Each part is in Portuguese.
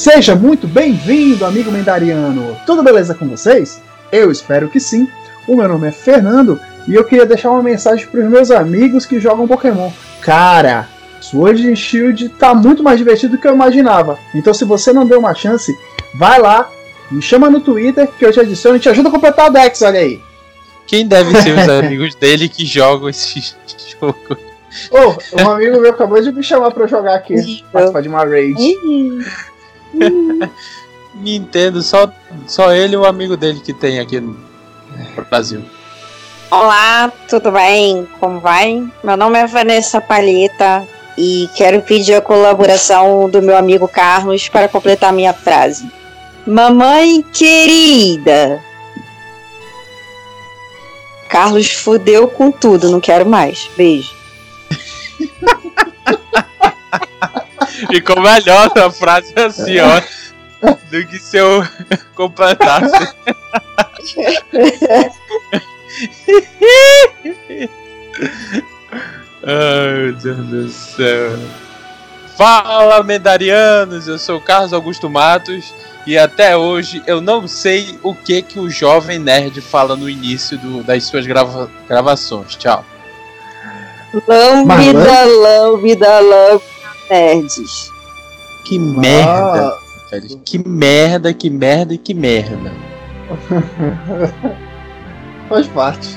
Seja muito bem-vindo, amigo Mendariano! Tudo beleza com vocês? Eu espero que sim. O meu nome é Fernando e eu queria deixar uma mensagem para os meus amigos que jogam Pokémon. Cara, Sword and Shield tá muito mais divertido do que eu imaginava. Então, se você não deu uma chance, vai lá, me chama no Twitter que eu te adiciono e te ajuda a completar o Dex, olha aí. Quem deve ser os amigos dele que jogam esse jogo? Oh, um amigo meu acabou de me chamar pra eu jogar aqui, participar de uma raid. Nintendo, só, só ele e o amigo dele que tem aqui no Brasil. Olá, tudo bem? Como vai? Meu nome é Vanessa Palheta e quero pedir a colaboração do meu amigo Carlos para completar minha frase. Mamãe querida! Carlos fudeu com tudo, não quero mais. Beijo. Ficou melhor a frase assim, ó. Do que se eu completasse. Ai, meu Deus do céu. Fala, medarianos! Eu sou o Carlos Augusto Matos e até hoje eu não sei o que que o jovem nerd fala no início do, das suas grava gravações. Tchau. Lambida, lambida, lambida, nerds. Que merda, velho. Que merda, que merda e que merda. Faz parte.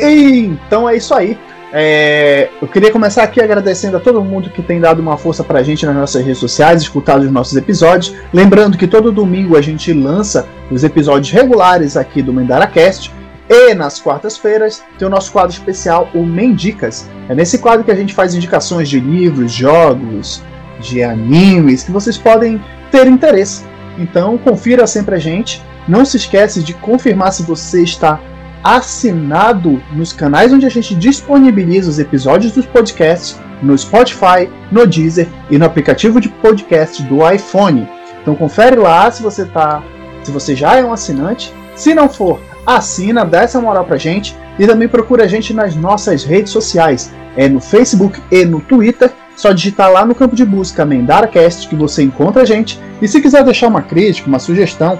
Então é isso aí. É, eu queria começar aqui agradecendo a todo mundo que tem dado uma força pra gente nas nossas redes sociais, escutado os nossos episódios. Lembrando que todo domingo a gente lança os episódios regulares aqui do MendaraCast. E nas quartas-feiras tem o nosso quadro especial, o Mendicas. É nesse quadro que a gente faz indicações de livros, jogos, de animes que vocês podem ter interesse. Então confira sempre a gente. Não se esquece de confirmar se você está assinado nos canais onde a gente disponibiliza os episódios dos podcasts, no Spotify, no Deezer e no aplicativo de podcast do iPhone. Então confere lá se você tá, se você já é um assinante. Se não for, assina, dá essa moral pra gente e também procura a gente nas nossas redes sociais, é no Facebook e no Twitter. Só digitar lá no campo de busca MendaraCast que você encontra a gente. E se quiser deixar uma crítica, uma sugestão,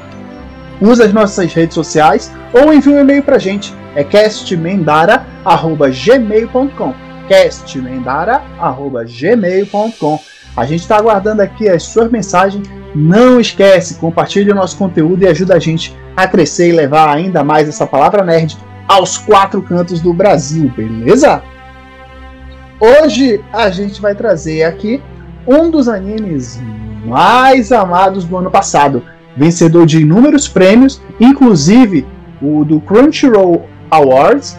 use as nossas redes sociais ou envie um e-mail pra gente. É castmendara.gmail.com castmendara.gmail.com A gente está aguardando aqui as suas mensagens. Não esquece, compartilhe o nosso conteúdo e ajuda a gente a crescer e levar ainda mais essa palavra nerd aos quatro cantos do Brasil, beleza? Hoje a gente vai trazer aqui um dos animes mais amados do ano passado, vencedor de inúmeros prêmios, inclusive o do Crunchyroll Awards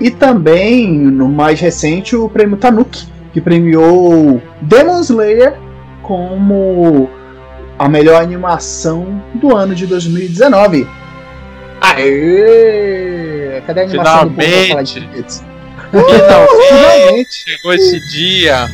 e também no mais recente o prêmio Tanuki, que premiou Demon Slayer como a melhor animação do ano de 2019. Aê! Cadê a animação Finalmente. do povo falar de Finalmente chegou esse dia.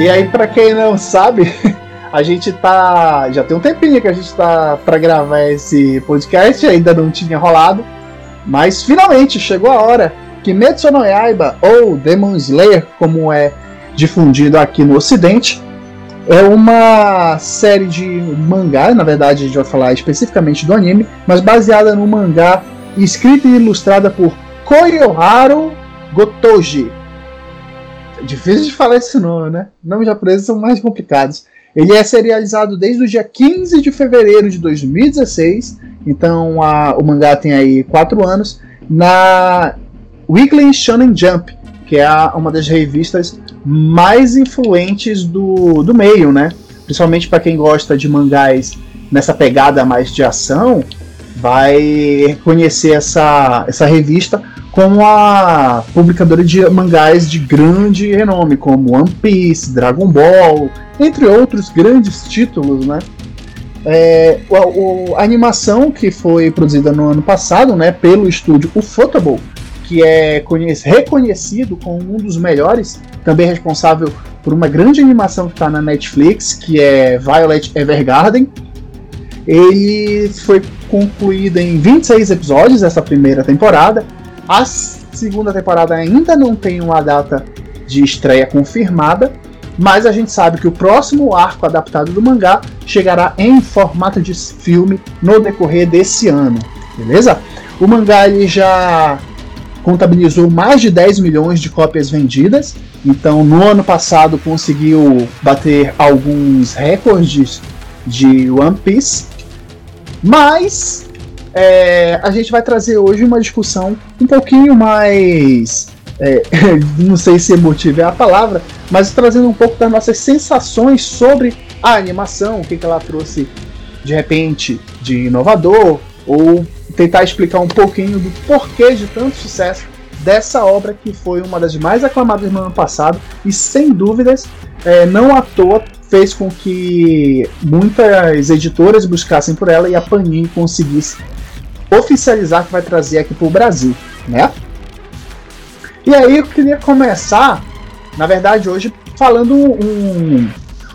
E aí para quem não sabe, a gente tá. Já tem um tempinho que a gente tá para gravar esse podcast, ainda não tinha rolado. Mas finalmente chegou a hora que Metsu no Yaiba, ou Demon Slayer, como é difundido aqui no ocidente, é uma série de mangá, na verdade a gente vai falar especificamente do anime, mas baseada no mangá escrita e ilustrada por Koyoharu Gotoji, Difícil de falar esse nome, né? Nomes japoneses são mais complicados. Ele é serializado desde o dia 15 de fevereiro de 2016, então a, o mangá tem aí 4 anos, na Weekly Shonen Jump, que é a, uma das revistas mais influentes do, do meio, né? Principalmente para quem gosta de mangás nessa pegada mais de ação, vai conhecer essa, essa revista com a publicadora de mangás de grande renome, como One Piece, Dragon Ball, entre outros grandes títulos, né? É, o, a animação que foi produzida no ano passado, né, pelo estúdio Ufotable, que é reconhecido como um dos melhores, também responsável por uma grande animação que está na Netflix, que é Violet Evergarden. Ele foi concluído em 26 episódios essa primeira temporada. A segunda temporada ainda não tem uma data de estreia confirmada, mas a gente sabe que o próximo arco adaptado do mangá chegará em formato de filme no decorrer desse ano, beleza? O mangá ele já contabilizou mais de 10 milhões de cópias vendidas, então no ano passado conseguiu bater alguns recordes de One Piece, mas é, a gente vai trazer hoje uma discussão um pouquinho mais. É, não sei se emotiva é a palavra, mas trazendo um pouco das nossas sensações sobre a animação, o que, que ela trouxe de repente de inovador, ou tentar explicar um pouquinho do porquê de tanto sucesso dessa obra que foi uma das mais aclamadas no ano passado e sem dúvidas é, não à toa fez com que muitas editoras buscassem por ela e a Panini conseguisse oficializar que vai trazer aqui para o Brasil, né? E aí eu queria começar, na verdade hoje falando um,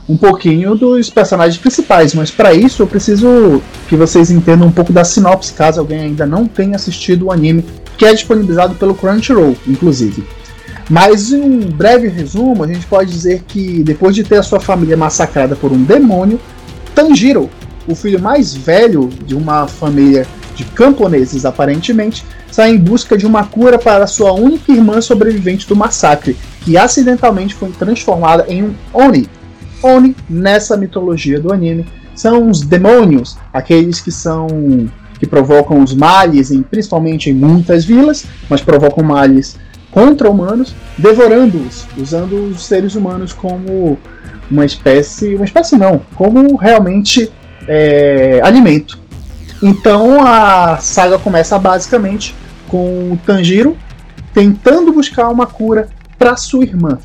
um pouquinho dos personagens principais, mas para isso eu preciso que vocês entendam um pouco da sinopse, caso alguém ainda não tenha assistido o anime, que é disponibilizado pelo Crunchyroll, inclusive. Mas em um breve resumo, a gente pode dizer que depois de ter a sua família massacrada por um demônio, Tanjiro, o filho mais velho de uma família de camponeses aparentemente, sai em busca de uma cura para sua única irmã sobrevivente do massacre, que acidentalmente foi transformada em um Oni. Oni, nessa mitologia do anime, são os demônios, aqueles que são que provocam os males, em, principalmente em muitas vilas, mas provocam males contra humanos, devorando-os, usando os seres humanos como uma espécie, uma espécie não, como realmente é, alimento. Então a saga começa basicamente com o Tanjiro tentando buscar uma cura para sua irmã.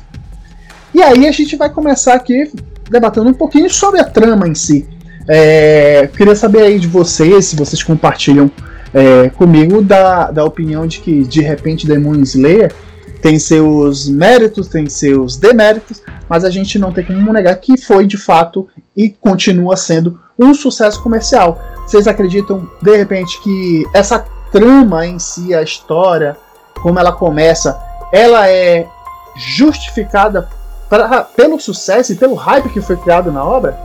E aí a gente vai começar aqui debatendo um pouquinho sobre a trama em si. É, queria saber aí de vocês, se vocês compartilham é, comigo da, da opinião de que de repente Demon Slayer tem seus méritos, tem seus deméritos, mas a gente não tem como negar que foi de fato e continua sendo um sucesso comercial. Vocês acreditam de repente que essa trama em si, a história, como ela começa, ela é justificada pra, pelo sucesso e pelo hype que foi criado na obra?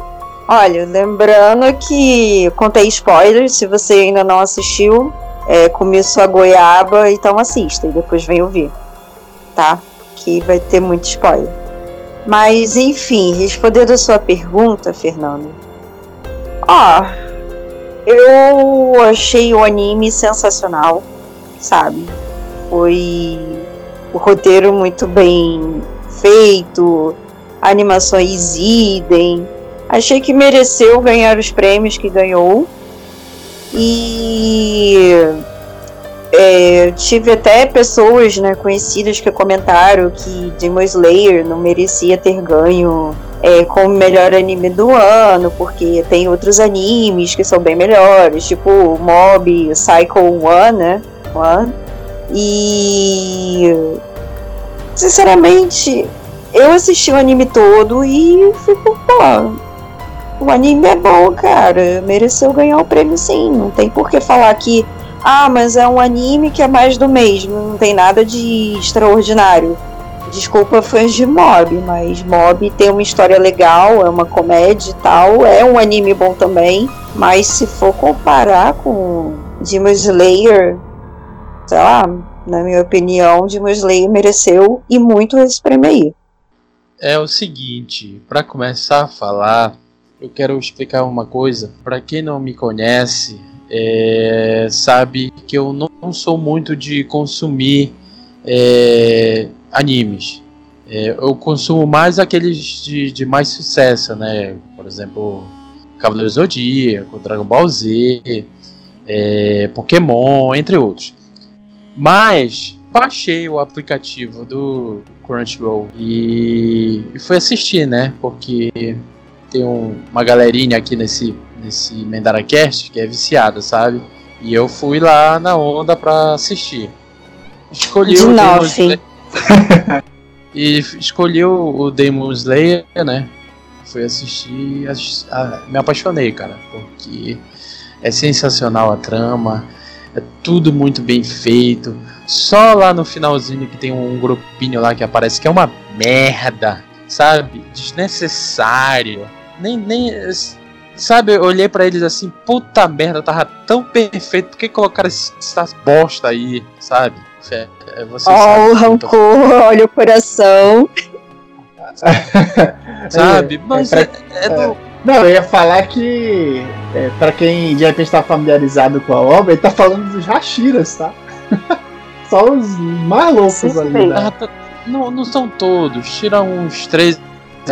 Olha, lembrando que contei spoilers, se você ainda não assistiu, é, a goiaba, então assista e depois vem ouvir, tá? Que vai ter muito spoiler. Mas, enfim, respondendo a sua pergunta, Fernando. Ó, eu achei o anime sensacional, sabe? Foi o roteiro muito bem feito, animações idem Achei que mereceu ganhar os prêmios que ganhou. E é, tive até pessoas né, conhecidas que comentaram que Demon Slayer não merecia ter ganho é, como melhor anime do ano, porque tem outros animes que são bem melhores, tipo Mob, Cycle One, né? One. E sinceramente, eu assisti o anime todo e fico, pô, o anime é bom, cara. Mereceu ganhar o prêmio sim. Não tem por que falar que, ah, mas é um anime que é mais do mesmo. Não tem nada de extraordinário. Desculpa fãs de Mob, mas Mob tem uma história legal, é uma comédia e tal. É um anime bom também. Mas se for comparar com Demon Slayer, sei lá, na minha opinião, Demon Slayer mereceu e muito esse prêmio aí. É o seguinte, para começar a falar, eu quero explicar uma coisa. Para quem não me conhece, é, sabe que eu não sou muito de consumir é, animes. É, eu consumo mais aqueles de, de, mais sucesso, né? Por exemplo, Cavaleiro Zodíaco, Dragon Ball Z, é, Pokémon, entre outros. Mas baixei o aplicativo do Crunchyroll e, e fui assistir, né? Porque tem um, uma galerinha aqui nesse, nesse Mendaracast que é viciada, sabe? E eu fui lá na onda pra assistir. Escolhi De o Demon. Slayer. e escolhi o, Demon Slayer, né? Fui assistir, ass- ah, me apaixonei, cara, porque é sensacional a trama, é tudo muito bem feito. Só lá no finalzinho que tem um grupinho lá que aparece que é uma merda, sabe? Desnecessário. Nem, nem sabe, eu olhei pra eles assim, puta merda, tava tão perfeito, por que colocaram esse- essa bosta aí, sabe? É, é, vocês Ó, sabem o eu tô rancor, olha o coração. sabe? Mas é, é do. Não, eu ia falar que, é, pra quem de repente tá familiarizado com a obra, ele tá falando dos Hashiras, tá? Só os mais loucos Sim, ali, né? Ah, tá- não, não são todos. Tira uns três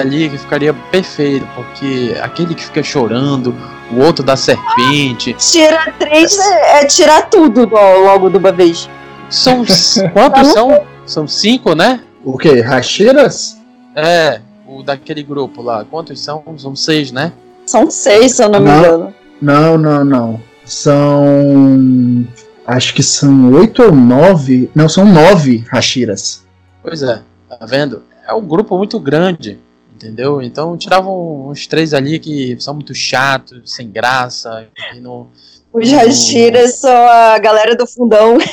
ali que ficaria perfeito. Porque aquele que fica chorando, o outro da serpente. Tira três é, é tirar tudo do- logo de uma vez. São. Quantos são? São cinco, né? O que? Hashiras? É, o daquele grupo lá. Quantos são? São seis, né? São seis, se eu não me Não. engano. Não, não, não. São. Acho que são oito ou nove. Não, são nove Hashiras. Pois é, tá vendo? É um grupo muito grande, entendeu? Então tiravam uns três ali que são muito chatos, sem graça, que não. Os. Hashiras são a galera do fundão.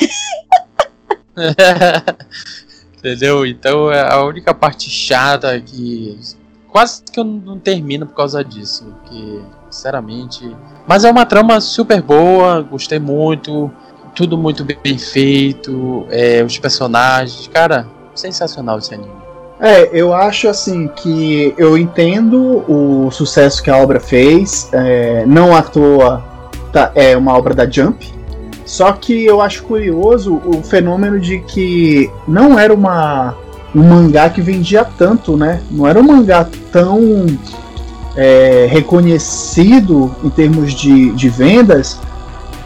Entendeu? Então é a única parte chata que quase que eu não termino por causa disso, porque sinceramente, mas é uma trama super boa, gostei muito, tudo muito bem feito, é, os personagens, cara, sensacional esse anime. É, eu acho assim que eu entendo o sucesso que a obra fez, é, não à toa tá- é uma obra da Jump, só que eu acho curioso o fenômeno de que não era uma, um mangá que vendia tanto, né? Não era um mangá tão é, reconhecido em termos de, de vendas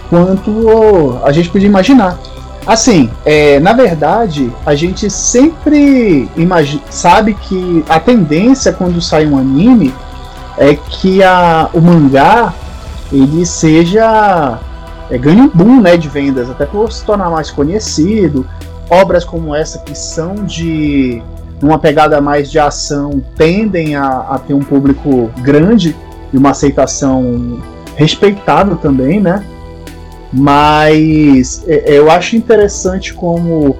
quanto a gente podia imaginar. Assim, é, na verdade, a gente sempre sabe que a tendência quando sai um anime é que a, o mangá ele seja é, ganhe um boom né, de vendas, até por se tornar mais conhecido. Obras como essa que são de uma pegada mais de ação tendem a, a ter um público grande e uma aceitação respeitável também, né? Mas é, eu acho interessante como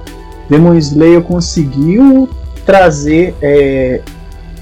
Demon Slayer conseguiu trazer é,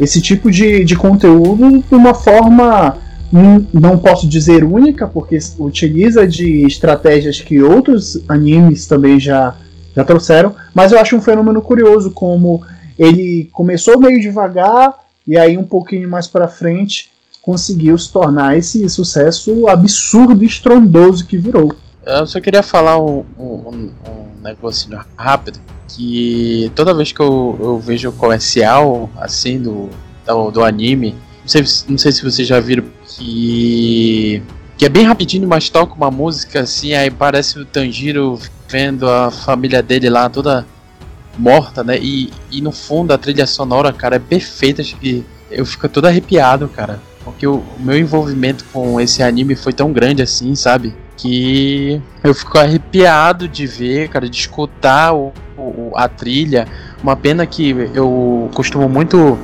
esse tipo de, de conteúdo de uma forma, hum, não posso dizer única, porque utiliza de estratégias que outros animes também já, já trouxeram, mas eu acho um fenômeno curioso como ele começou meio devagar e aí um pouquinho mais para frente conseguiu se tornar esse sucesso absurdo e estrondoso que virou. Eu só queria falar um, um, um negocinho rápido. Que toda vez que eu, eu vejo o comercial assim do, do, do anime, não sei, não sei se vocês já viram que. Que é bem rapidinho, mas toca uma música assim, aí parece o Tanjiro vendo a família dele lá toda morta, né? E, e no fundo a trilha sonora, cara, é perfeita. acho que Eu fico todo arrepiado, cara. Porque o, o meu envolvimento com esse anime foi tão grande assim, sabe? Que eu fico arrepiado de ver, cara, de escutar o, o, a trilha. Uma pena que eu costumo muito,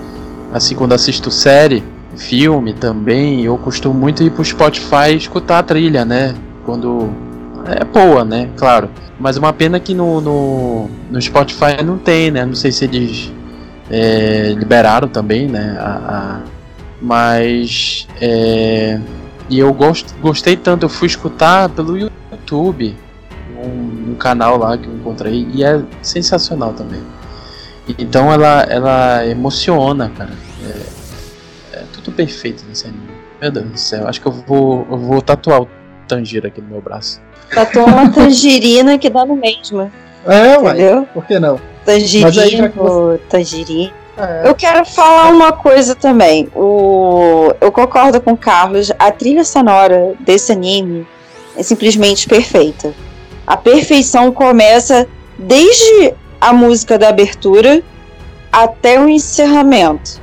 assim, quando assisto série, filme também, eu costumo muito ir pro Spotify escutar a trilha, né? Quando. É boa, né? Claro. Mas uma pena que no, no, no Spotify não tem, né? Não sei se eles é, liberaram também, né? A, a, mas. É, e eu gost, gostei tanto, eu fui escutar pelo YouTube, um, um, canal lá que eu encontrei, e é sensacional também. Então ela, ela emociona, cara. É, é tudo perfeito nesse anime. Meu Deus do céu, acho que eu vou, eu vou tatuar o Tanjiro aqui no meu braço. Tatua uma tangerina que dá no mesmo. É, ué, Entendeu? por que não? Tangerino, você- tangerino. É. Eu quero falar uma coisa também. O... Eu concordo com o Carlos. A trilha sonora desse anime é simplesmente perfeita. A perfeição começa desde a música da abertura até o encerramento.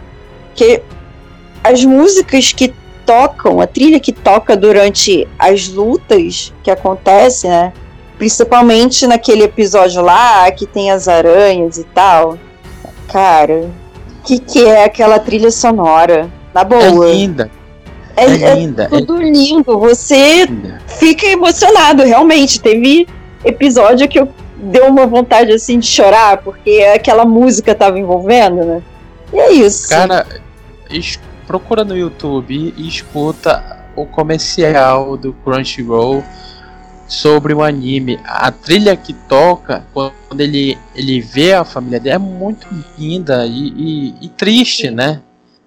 Que as músicas que tocam, a trilha que toca durante as lutas que acontecem, né? Principalmente naquele episódio lá que tem as aranhas e tal. Cara, que, que é aquela trilha sonora? Na boa. É linda. É, é, é linda. É tudo é... lindo. Você linda. fica emocionado, realmente. Teve episódio que eu deu uma vontade assim de chorar, porque aquela música tava envolvendo, né? E é isso. Cara, procura no YouTube e escuta o comercial do Crunchyroll sobre o anime. A trilha que toca quando ele, ele vê a família dele é muito linda e, e, e triste, né?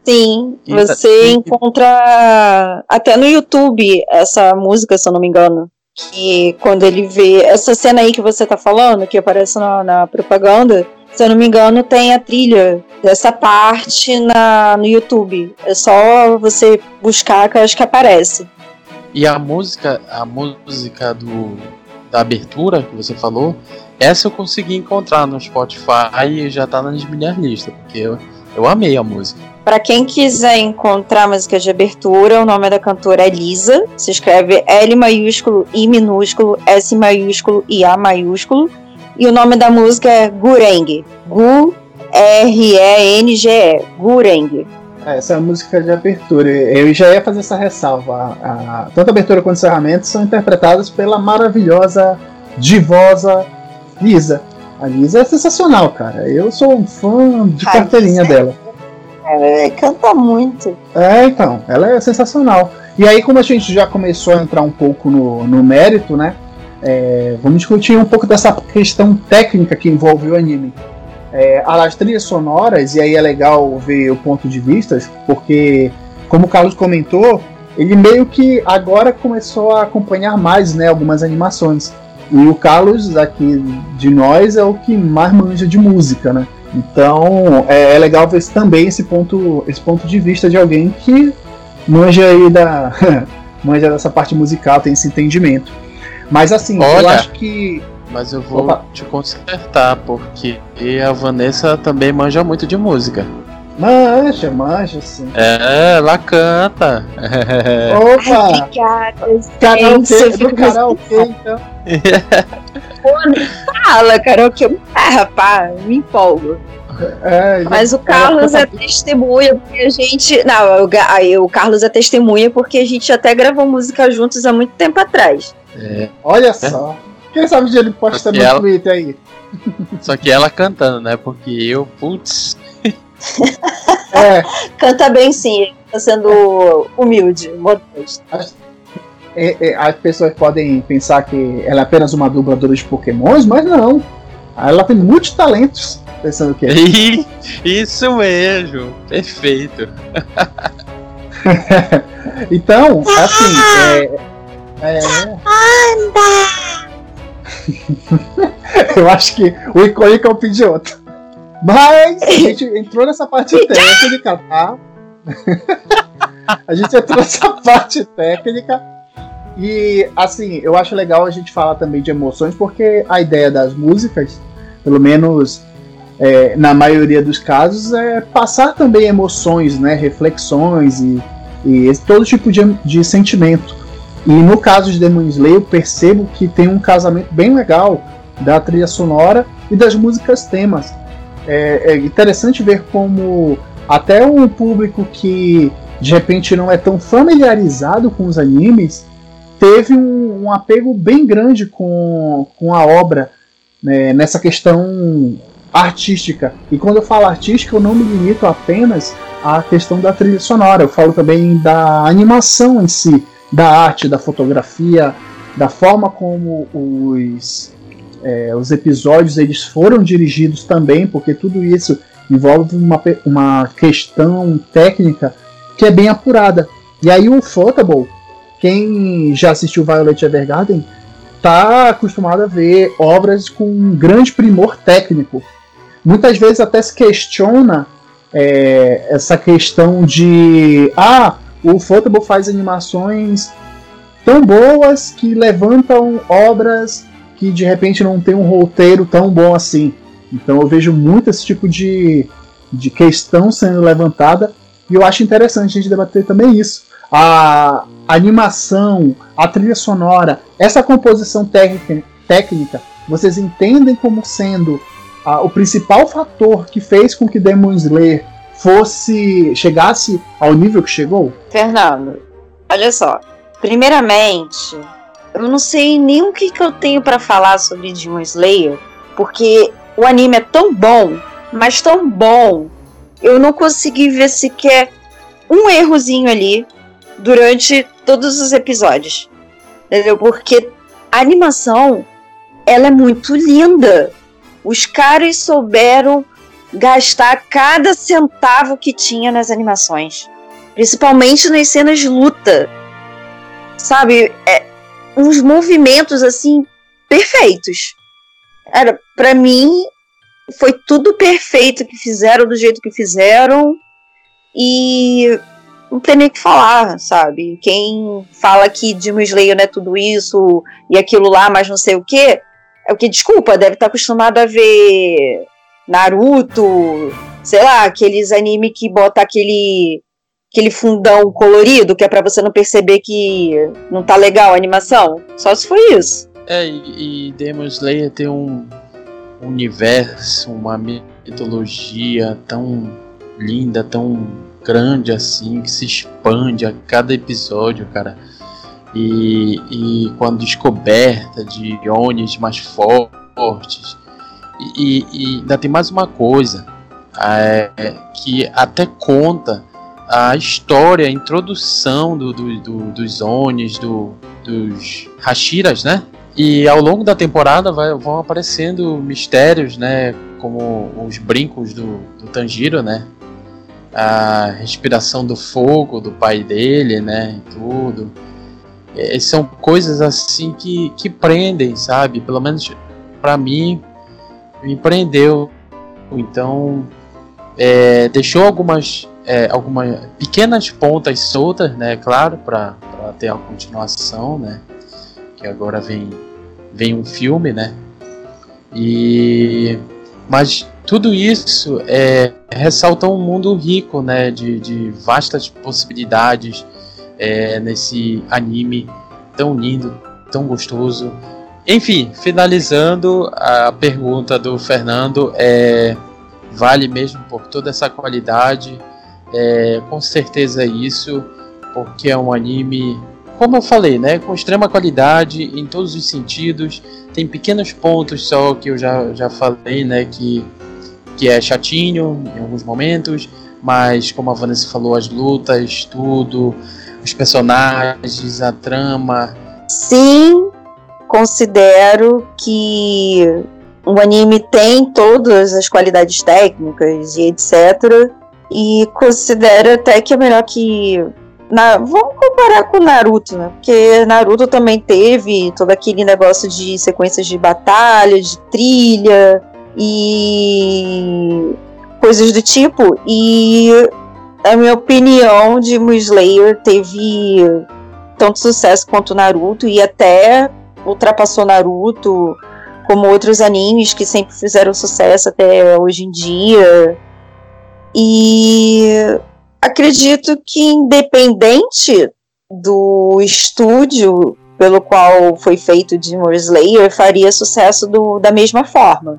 Sim, e você tá... encontra até no YouTube essa música, se eu não me engano. Que quando ele vê essa cena aí que você tá falando, que aparece na, na propaganda, se eu não me engano, tem a trilha dessa parte na, no YouTube. É só você buscar que eu acho que aparece. E a música, a música do, da abertura que você falou, essa eu consegui encontrar no Spotify e já tá nas minhas listas, porque eu, eu amei a música. Para quem quiser encontrar a música de abertura, o nome da cantora é Lisa. Se escreve L maiúsculo, I minúsculo, S maiúsculo e A maiúsculo. E o nome da música é Gureng. Gu R-E-N-G-E. Gureng. É, essa é a música de abertura. Eu já ia fazer essa ressalva. A, a, tanto a abertura quanto o encerramento são interpretados pela maravilhosa, divosa Lisa. A Lisa é sensacional, cara. Eu sou um fã de a carteirinha dela. É, canta muito. É, então, ela é sensacional. E aí, como a gente já começou a entrar um pouco no, no mérito, né? É, vamos discutir um pouco dessa questão técnica que envolve o anime. É, as trilhas sonoras, e aí é legal ver o ponto de vista, porque, como o Carlos comentou, ele meio que agora começou a acompanhar mais né, algumas animações. E o Carlos, aqui de nós, é o que mais manja de música, né? Então é, é legal ver também esse ponto, esse ponto de vista de alguém que manja aí da. manja dessa parte musical, tem esse entendimento. Mas assim, Olha, eu acho que. Mas eu vou Opa. te consertar, porque a Vanessa também manja muito de música. Manja, manja, sim. É, ela canta. Opa! Obrigada. Karaokê, do karaokê, então. fala, karaokê. Ah, rapaz, me empolgo. É, Mas o Carlos é testemunha porque a gente. Não, o, o Carlos é testemunha porque a gente até gravou música juntos há muito tempo atrás. É. Olha só. Quem sabe ele posta no ela... Twitter aí. Só que ela cantando, né? Porque eu, putz. é. Canta bem sim, tá sendo humilde, modesto. As, é, é, as pessoas podem pensar que ela é apenas uma dubladora de pokémons, mas não. Ela tem muitos talentos. Pensando que Isso mesmo, perfeito. então, assim, é, é... Eu acho que o icônico é o Pidgeotto. Mas a gente entrou nessa parte técnica, tá? a gente entrou nessa parte técnica. E assim, eu acho legal a gente falar também de emoções, porque a ideia das músicas, pelo menos é, na maioria dos casos, é passar também emoções, né, reflexões e, e todo tipo de, de sentimento. E no caso de Demon Slayer, eu percebo que tem um casamento bem legal da trilha sonora e das músicas temas. É, é interessante ver como até um público que de repente não é tão familiarizado com os animes teve um, um apego bem grande com, com a obra né, nessa questão artística. E quando eu falo artística, eu não me limito apenas à questão da trilha sonora, eu falo também da animação em si da arte, da fotografia, da forma como os, é, os episódios eles foram dirigidos também, porque tudo isso envolve uma, uma questão técnica que é bem apurada. E aí o Photable, quem já assistiu Violet Evergarden, está acostumado a ver obras com um grande primor técnico. Muitas vezes até se questiona é, essa questão de ah, o Photable faz animações tão boas que levantam obras que de repente não tem um roteiro tão bom assim. Então eu vejo muito esse tipo de, de questão sendo levantada e eu acho interessante a gente debater também isso. A animação, a trilha sonora, essa composição técnica, técnica vocês entendem como sendo o principal fator que fez com que Demon Slayer fosse chegasse ao nível que chegou? Fernando, olha só. Primeiramente, eu não sei nem o que, que eu tenho para falar sobre Demon Slayer, porque o anime é tão bom, mas tão bom, eu não consegui ver sequer um errozinho ali durante todos os episódios. Entendeu? Porque a animação ela é muito linda. Os caras souberam gastar cada centavo que tinha nas animações, principalmente nas cenas de luta. Sabe, é, uns movimentos assim perfeitos. Era para mim foi tudo perfeito que fizeram do jeito que fizeram e não tem nem o que falar, sabe? Quem fala que Demon Slayer não é tudo isso e aquilo lá, mas não sei o que, é o que, desculpa, deve estar acostumado a ver Naruto, sei lá, aqueles anime que bota aquele aquele fundão colorido que é para você não perceber que não tá legal a animação. Só se foi isso. É, e, e Demon Slayer tem um universo, uma mitologia tão linda, tão grande assim, que se expande a cada episódio, cara. E, e a descoberta de iones mais fortes. E, e ainda tem mais uma coisa é, que até conta a história, a introdução do, do, do, dos Onis, do, dos Hashiras, né? E ao longo da temporada vai, vão aparecendo mistérios, né? Como os brincos do, do Tanjiro, né? A respiração do fogo do pai dele, né? E tudo. E são coisas assim que, que prendem, sabe? Pelo menos para mim, me prendeu. Então, é, deixou algumas, é, algumas pequenas pontas soltas, né? Claro, para ter a continuação, né? Que agora vem vem um filme, né? E mas tudo isso é, ressalta um mundo rico, né? De, de vastas possibilidades é, nesse anime tão lindo, tão gostoso. Enfim, finalizando a pergunta do Fernando, é, vale mesmo por toda essa qualidade, é, com certeza isso, porque é um anime como eu falei, né, com extrema qualidade em todos os sentidos. Tem pequenos pontos só que eu já, já falei, né, que, que é chatinho em alguns momentos, mas como a Vanessa falou, as lutas, tudo, os personagens, a trama. Sim, considero que o anime tem todas as qualidades técnicas e etc. E considero até que é melhor que na, vamos comparar com Naruto, né? Porque Naruto também teve todo aquele negócio de sequências de batalha, de trilha e coisas do tipo. E a minha opinião, de Slayer teve tanto sucesso quanto Naruto e até ultrapassou Naruto, como outros animes que sempre fizeram sucesso até hoje em dia. E acredito que independente do estúdio pelo qual foi feito Demon Slayer, faria sucesso do, da mesma forma.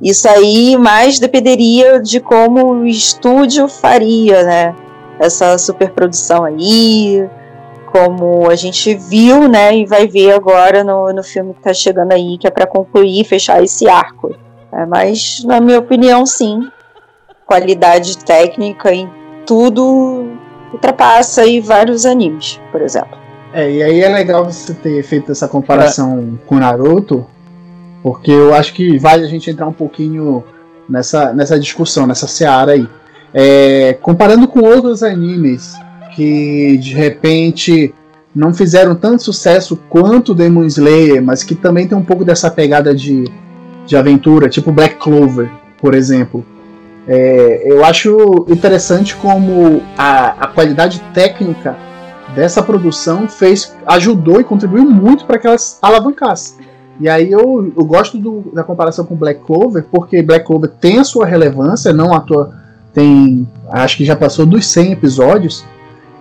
Isso aí mais dependeria de como o estúdio faria, né? Essa superprodução aí, como a gente viu, né? E vai ver agora no, no filme que tá chegando aí, que é para concluir e fechar esse arco. É, mas, na minha opinião, sim. Qualidade técnica em tudo ultrapassa aí vários animes, por exemplo. É, e aí é legal você ter feito essa comparação é. com Naruto, porque eu acho que vale a gente entrar um pouquinho nessa, nessa discussão, nessa seara aí. É, comparando com outros animes que de repente não fizeram tanto sucesso quanto Demon Slayer, mas que também tem um pouco dessa pegada de, de aventura, tipo Black Clover, por exemplo. É, eu acho interessante como a, a qualidade técnica dessa produção fez ajudou e contribuiu muito para que elas alavancassem. E aí eu, eu gosto do, da comparação com Black Clover, porque Black Clover tem a sua relevância, não à toa tem, acho que já passou dos 100 episódios,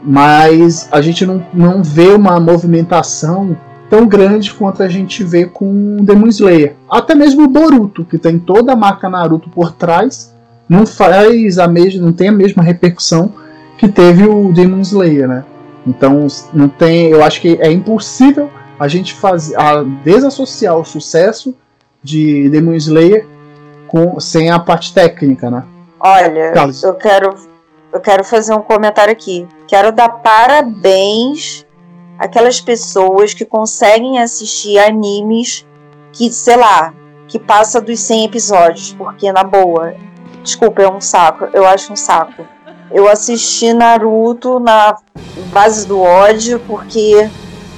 mas a gente não, não vê uma movimentação tão grande quanto a gente vê com Demon Slayer. Até mesmo o Boruto, que tem toda a marca Naruto por trás, não faz a mesma, não tem a mesma repercussão que teve o Demon Slayer, né? Então não tem, eu acho que é impossível a gente fazer a desassociar o sucesso de Demon Slayer com sem a parte técnica, né? Olha, Carlos. eu quero eu quero fazer um comentário aqui. Quero dar parabéns àquelas pessoas que conseguem assistir animes que, sei lá, que passa dos 100 episódios, porque na boa, desculpa, é um saco, eu acho um saco. Eu assisti Naruto na base do ódio porque,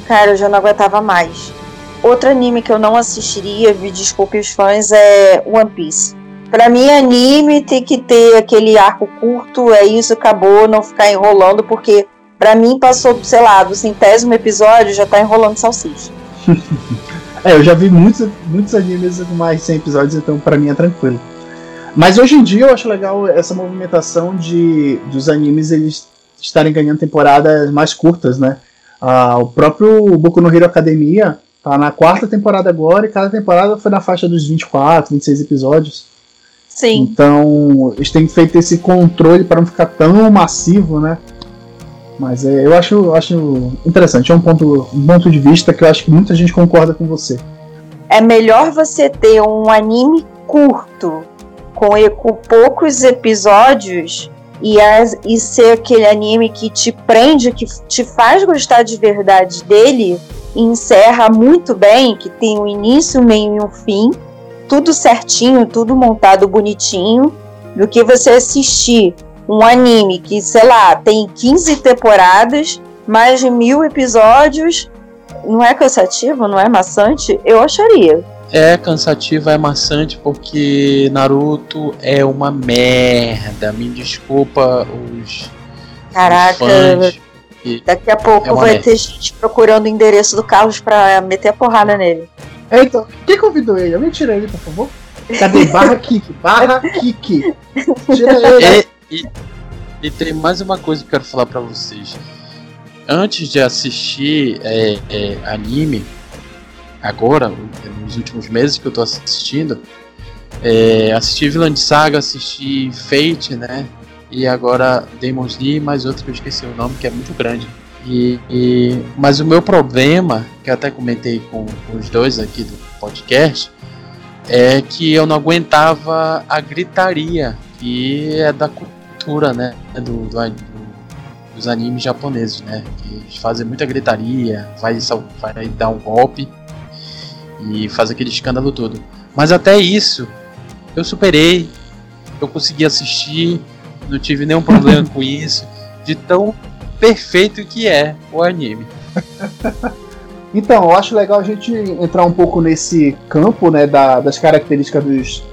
cara, eu já não aguentava mais. Outro anime que eu não assistiria, me desculpe os fãs, é One Piece. Pra mim, anime tem que ter aquele arco curto, é isso, acabou, não ficar enrolando, porque pra mim passou, sei lá, do centésimo episódio já tá enrolando salsicha. é, eu já vi muitos, muitos animes com mais 100 episódios, então pra mim é tranquilo. Mas hoje em dia eu acho legal essa movimentação de dos animes eles estarem ganhando temporadas mais curtas, né? Ah, o próprio Boku no Hero Academia tá na quarta temporada agora e cada temporada foi na faixa dos 24, 26 episódios. Sim. Então eles têm feito esse controle para não ficar tão massivo, né? Mas é, eu acho, acho interessante, é um ponto, um ponto de vista que eu acho que muita gente concorda com você. É melhor você ter um anime curto com, com poucos episódios e, as, e ser aquele anime que te prende, que te faz gostar de verdade dele e encerra muito bem, que tem um início, um meio e um fim, tudo certinho, tudo montado bonitinho, do que você assistir um anime que, sei lá, tem 15 temporadas, mais de mil episódios, não é cansativo, não é maçante? Eu acharia. É cansativo, é maçante porque Naruto é uma merda. Me desculpa os. Caraca, os daqui a pouco é vai merda. ter gente procurando o endereço do Carlos pra meter a porrada nele. É, então, quem convidou ele? Alguém tira ele, por favor? Cadê? Barra Kik, barra Kik. Tira ele. É, e, e, tem mais uma coisa que eu quero falar pra vocês. Antes de assistir é, é, anime, agora, nos últimos meses que eu tô assistindo, é, assisti Villain Saga, assisti Fate, né? E agora Demon Slayer, mais outro que eu esqueci o nome, que é muito grande. E, e, mas o meu problema, que eu até comentei com, com os dois aqui do podcast, é que eu não aguentava a gritaria, que é da cultura, né? Do, do, do, dos animes japoneses, né? Que eles fazem muita gritaria, vai, vai dar um golpe e faz aquele escândalo todo. Mas até isso eu superei, eu consegui assistir, não tive nenhum problema com isso, de tão perfeito que é o anime. então, eu acho legal a gente entrar um pouco nesse campo, né, da, das características dos,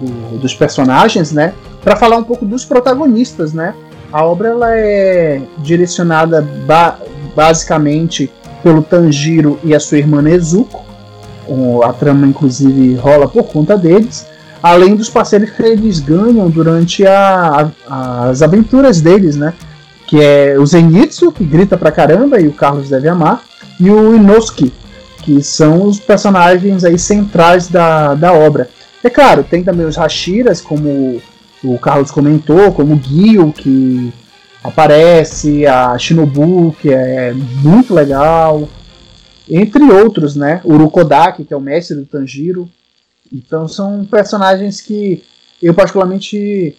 do, dos personagens, né, para falar um pouco dos protagonistas, né. A obra ela é direcionada ba basicamente pelo Tanjiro e a sua irmã Nezuko, a trama inclusive rola por conta deles, além dos parceiros que eles ganham durante a, a, as aventuras deles, né? Que é o Zenitsu, que grita pra caramba e o Carlos deve amar, e o Inosuke, que são os personagens aí centrais da, da obra. É claro, tem também os Hashiras, como o Carlos comentou, como o Gil, que aparece, a Shinobu, que é muito legal, entre outros, né? Urukodaki, que é o mestre do Tanjiro. Então são personagens que eu particularmente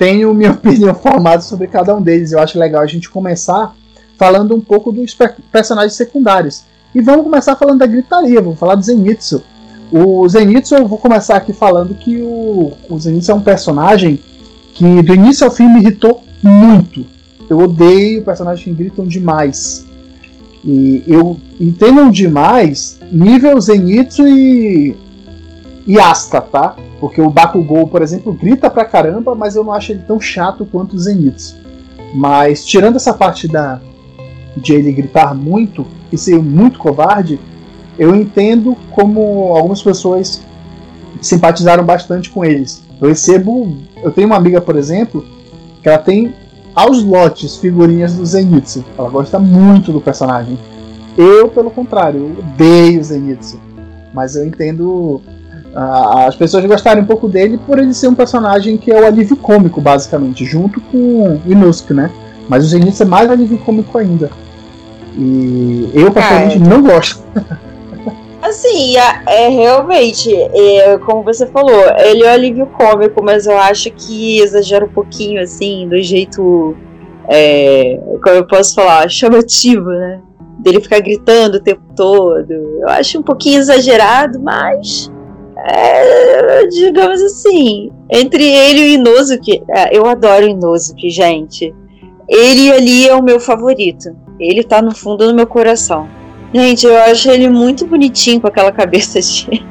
tenho minha opinião formada sobre cada um deles. Eu acho legal a gente começar falando um pouco dos personagens secundários. E vamos começar falando da gritaria, vamos falar do Zenitsu. O Zenitsu, eu vou começar aqui falando que o, o Zenitsu é um personagem que do início ao fim me irritou muito. Eu odeio personagens que gritam demais. E eu entendo demais nível Zenitsu e, e Asta, tá? Porque o Bakugou, por exemplo, grita pra caramba, mas eu não acho ele tão chato quanto o Zenitsu. Mas tirando essa parte da de ele gritar muito e ser muito covarde, eu entendo como algumas pessoas simpatizaram bastante com eles. Eu recebo. Eu tenho uma amiga, por exemplo, que ela tem aos lotes figurinhas do Zenitsu. Ela gosta muito do personagem. Eu, pelo contrário, odeio Zenitsu. Mas eu entendo as pessoas gostarem um pouco dele por ele ser um personagem que é o alívio cômico, basicamente, junto com o Inosuke, né? Mas o Zenitsu é mais alívio cômico ainda. E eu, particularmente, é. não gosto. Assim, é, é realmente, é, como você falou, ele é um alívio cômico, mas eu acho que exagera um pouquinho, assim, do jeito, é, como eu posso falar, chamativo, né? Dele ficar gritando o tempo todo. Eu acho um pouquinho exagerado, mas. É, digamos assim, entre ele e o Inosuke, é, eu adoro o Inosuke, gente. Ele ali é o meu favorito. Ele tá no fundo do meu coração. Gente, eu acho ele muito bonitinho com aquela cabeça de,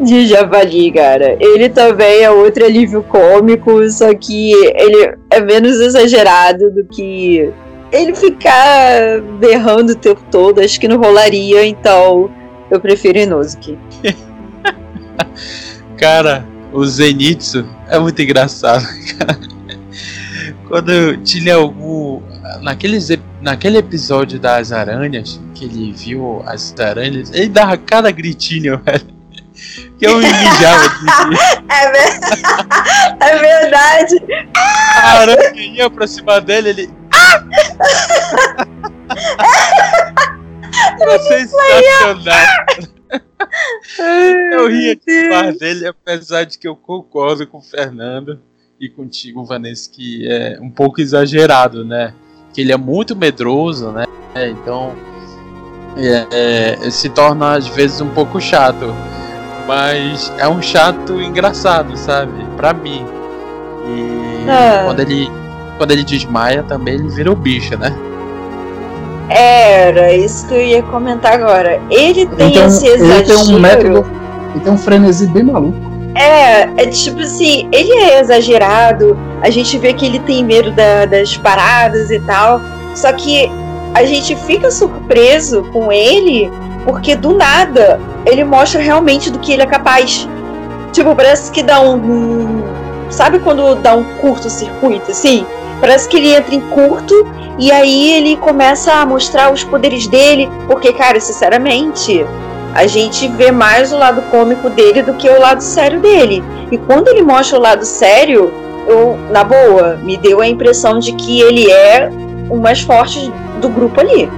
de javali, cara. Ele também é outro alívio cômico, só que ele é menos exagerado do que ele ficar berrando o tempo todo. Acho que não rolaria, então eu prefiro Inosuke. Cara, o Zenitsu é muito engraçado, cara. Quando tinha algum. Naqueles, naquele episódio das aranhas, que ele viu as aranhas, ele dava cada gritinho, velho. Que eu me mijava é, ver... é verdade. A aranha ia pra cima dele, ele. Foi sensacional. Eu ria demais dele, apesar de que eu concordo com o Fernando e contigo, Vanessa, que é um pouco exagerado, né? Que ele é muito medroso, né? Então é, é, se torna às vezes um pouco chato. Mas é um chato engraçado, sabe? Pra mim. E é. quando ele quando ele desmaia também ele vira o bicho, né? Era isso que eu ia comentar agora. Ele tem então, esse exagero. Ele tem um método. Ele tem um frenesi bem maluco. É, é tipo assim, ele é exagerado, a gente vê que ele tem medo da, das paradas e tal, só que a gente fica surpreso com ele porque do nada ele mostra realmente do que ele é capaz. Tipo, parece que dá um. um sabe quando dá um curto-circuito assim? Parece que ele entra em curto e aí ele começa a mostrar os poderes dele, porque, cara, sinceramente, a gente vê mais o lado cômico dele do que o lado sério dele. E quando ele mostra o lado sério, eu, na boa, me deu a impressão de que ele é o mais forte do grupo ali.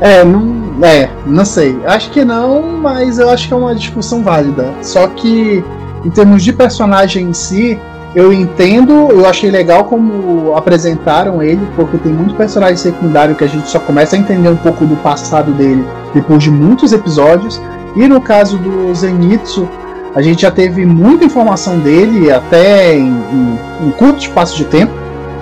É, não. É, não sei. Acho que não, mas eu acho que é uma discussão válida. Só que, em termos de personagem em si, eu entendo, eu achei legal como apresentaram ele, porque tem muito personagem secundário que a gente só começa a entender um pouco do passado dele depois de muitos episódios. E no caso do Zenitsu, a gente já teve muita informação dele, até em, em, em curto espaço de tempo.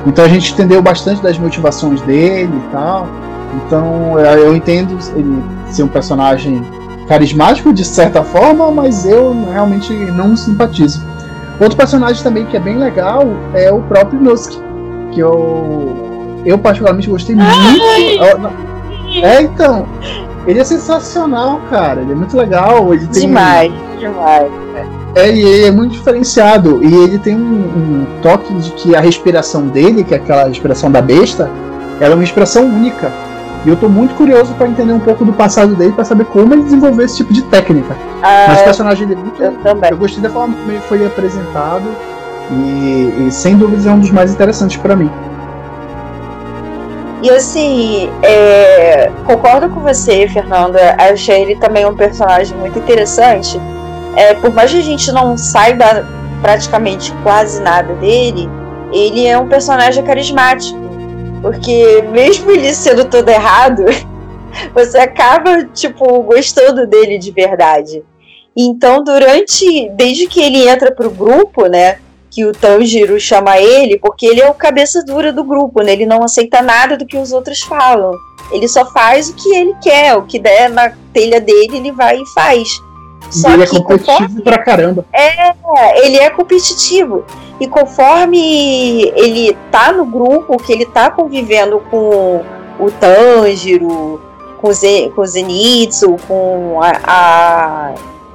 Então a gente entendeu bastante das motivações dele e tal. Então eu entendo ele ser um personagem carismático de certa forma, mas eu realmente não simpatizo. Outro personagem também que é bem legal é o próprio Nosuke, que eu eu particularmente gostei muito. É, então, ele é sensacional, cara. Ele é muito legal. Ele tem... Demais, demais. É, e ele é muito diferenciado. E ele tem um, um, toque de que a respiração dele, que é aquela respiração da besta, ela é uma respiração única. E eu tô muito curioso para entender um pouco do passado dele, para saber como ele desenvolveu esse tipo de técnica. Ah, Mas o personagem dele é muito. Eu, também. eu gostei da forma como ele foi apresentado. E, e sem dúvidas é um dos mais interessantes para mim. E assim, é, concordo com você, Fernanda. Achei ele também um personagem muito interessante. É, por mais que a gente não saiba praticamente quase nada dele, ele é um personagem carismático. Porque mesmo ele sendo todo errado, você acaba, tipo, gostando dele de verdade. Então, durante. Desde que ele entra pro grupo, né? que o Tanjiro chama ele, porque ele é o cabeça dura do grupo, né? Ele não aceita nada do que os outros falam. Ele só faz o que ele quer, o que der na telha dele, ele vai e faz. Só ele é competitivo conforme... pra caramba. É, ele é competitivo. E conforme ele tá no grupo, que ele tá convivendo com o Tanjiro, com o, Ze, com o Zenitsu, com a, a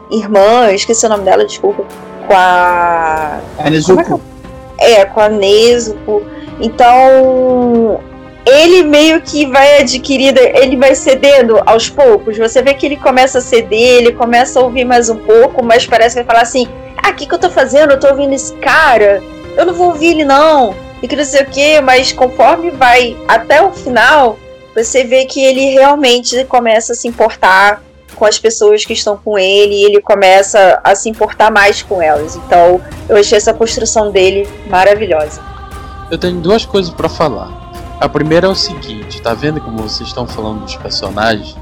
irmã, eu esqueci o nome dela, desculpa, com a. A Nezuko. É, é, com a Nezuko. Então, ele meio que vai adquirindo, ele vai cedendo aos poucos. Você vê que ele começa a ceder, ele começa a ouvir mais um pouco, mas parece que vai falar assim: ah, o que, que eu tô fazendo? Eu tô ouvindo esse cara, eu não vou ouvir ele não, e que não sei o que, mas conforme vai até o final, você vê que ele realmente começa a se importar com as pessoas que estão com ele e ele começa a se importar mais com elas. Então, eu achei essa construção dele maravilhosa. Eu tenho duas coisas para falar. A primeira é o seguinte, tá vendo como vocês estão falando dos personagens?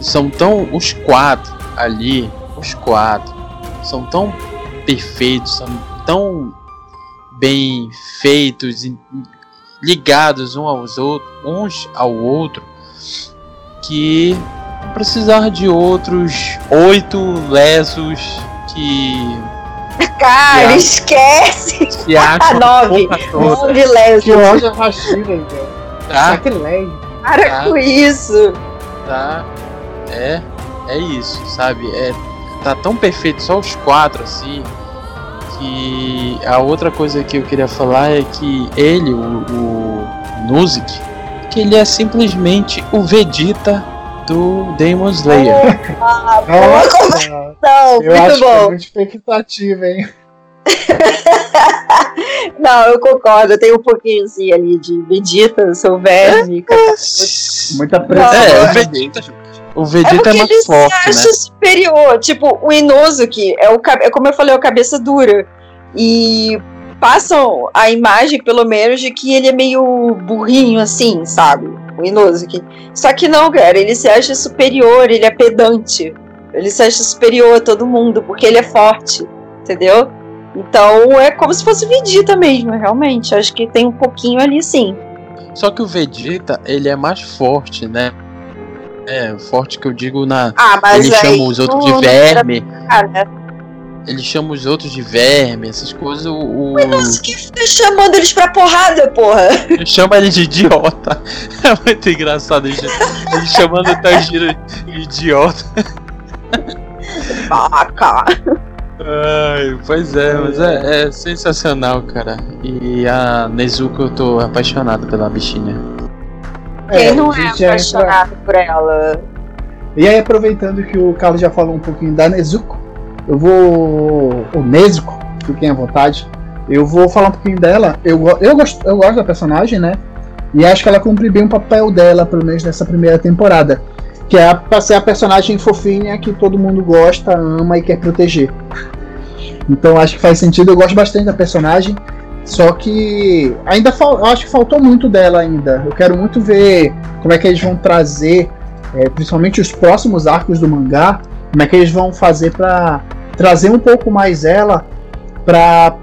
São tão os quatro ali, os quatro são tão perfeitos, são tão bem feitos, ligados uns aos outros, uns ao outro, que precisar de outros oito lesos que. Cara, que esquece! Que acham nove! Nove lesos! Que loja Rashida, então. Tá? Sacrilégio. Para Tá. com isso! Tá? É, é isso, sabe? É, tá tão perfeito só os quatro assim. Que a outra coisa que eu queria falar é que ele, o, o Nuzik, que ele é simplesmente o Vegeta do Demon Slayer. Ah, boa Nossa, conversação! eu Muito acho que é bom! muita expectativa, hein? Não, eu concordo, tem um pouquinho assim, ali de Vegeta, sou verme, Muita É, pressão. o Vegeta, o É Vegeta é, porque mais ele forte, se né? acha superior. Tipo, o Inosuke é o é como eu falei, é o cabeça dura. E passam a imagem, pelo menos, de que ele é meio burrinho, assim, sabe? O Inosuke. Só que não, cara, ele se acha superior, ele é pedante. Ele se acha superior a todo mundo, porque ele é forte, entendeu? Então é como se fosse Vegeta mesmo, realmente. Acho que tem um pouquinho ali sim. Só que o Vegeta, ele é mais forte, né? É, forte que eu digo na. Ah, mas ele chama os outros de verme. Né? Ele chama os outros de verme, essas coisas. O, o- Inosuke fica chamando eles pra porrada, porra. ele chama ele de idiota. É muito engraçado ele, ele chamando o Tanjiro de idiota. Vaca. Ai, pois é, mas é, é sensacional, cara. E a Nezuko eu tô apaixonado pela bichinha. Quem não a é já entra- apaixonado por ela? E aí, aproveitando que o Carlos já falou um pouquinho da Nezuko, eu vou. O Nezuko, fiquem à vontade. Eu vou falar um pouquinho dela. Eu, eu, gosto, eu gosto da personagem, né? E acho que ela cumpre bem o papel dela, pelo menos nessa primeira temporada. Que é pra ser a personagem fofinha que todo mundo gosta, ama e quer proteger. Então acho que faz sentido, eu gosto bastante da personagem. Só que ainda fal- acho que faltou muito dela ainda. Eu quero muito ver como é que eles vão trazer é, principalmente os próximos arcos do mangá, como é que eles vão fazer para trazer um pouco mais ela para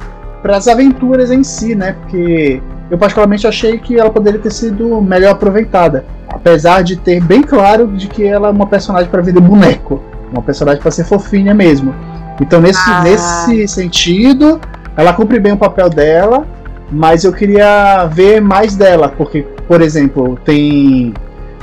as aventuras em si, né? Porque eu particularmente achei que ela poderia ter sido melhor aproveitada, apesar de ter bem claro de que ela é uma personagem para vender boneco, uma personagem para ser fofinha mesmo. Então nesse, Ah. nesse sentido, ela cumpre bem o papel dela, mas eu queria ver mais dela, porque por exemplo tem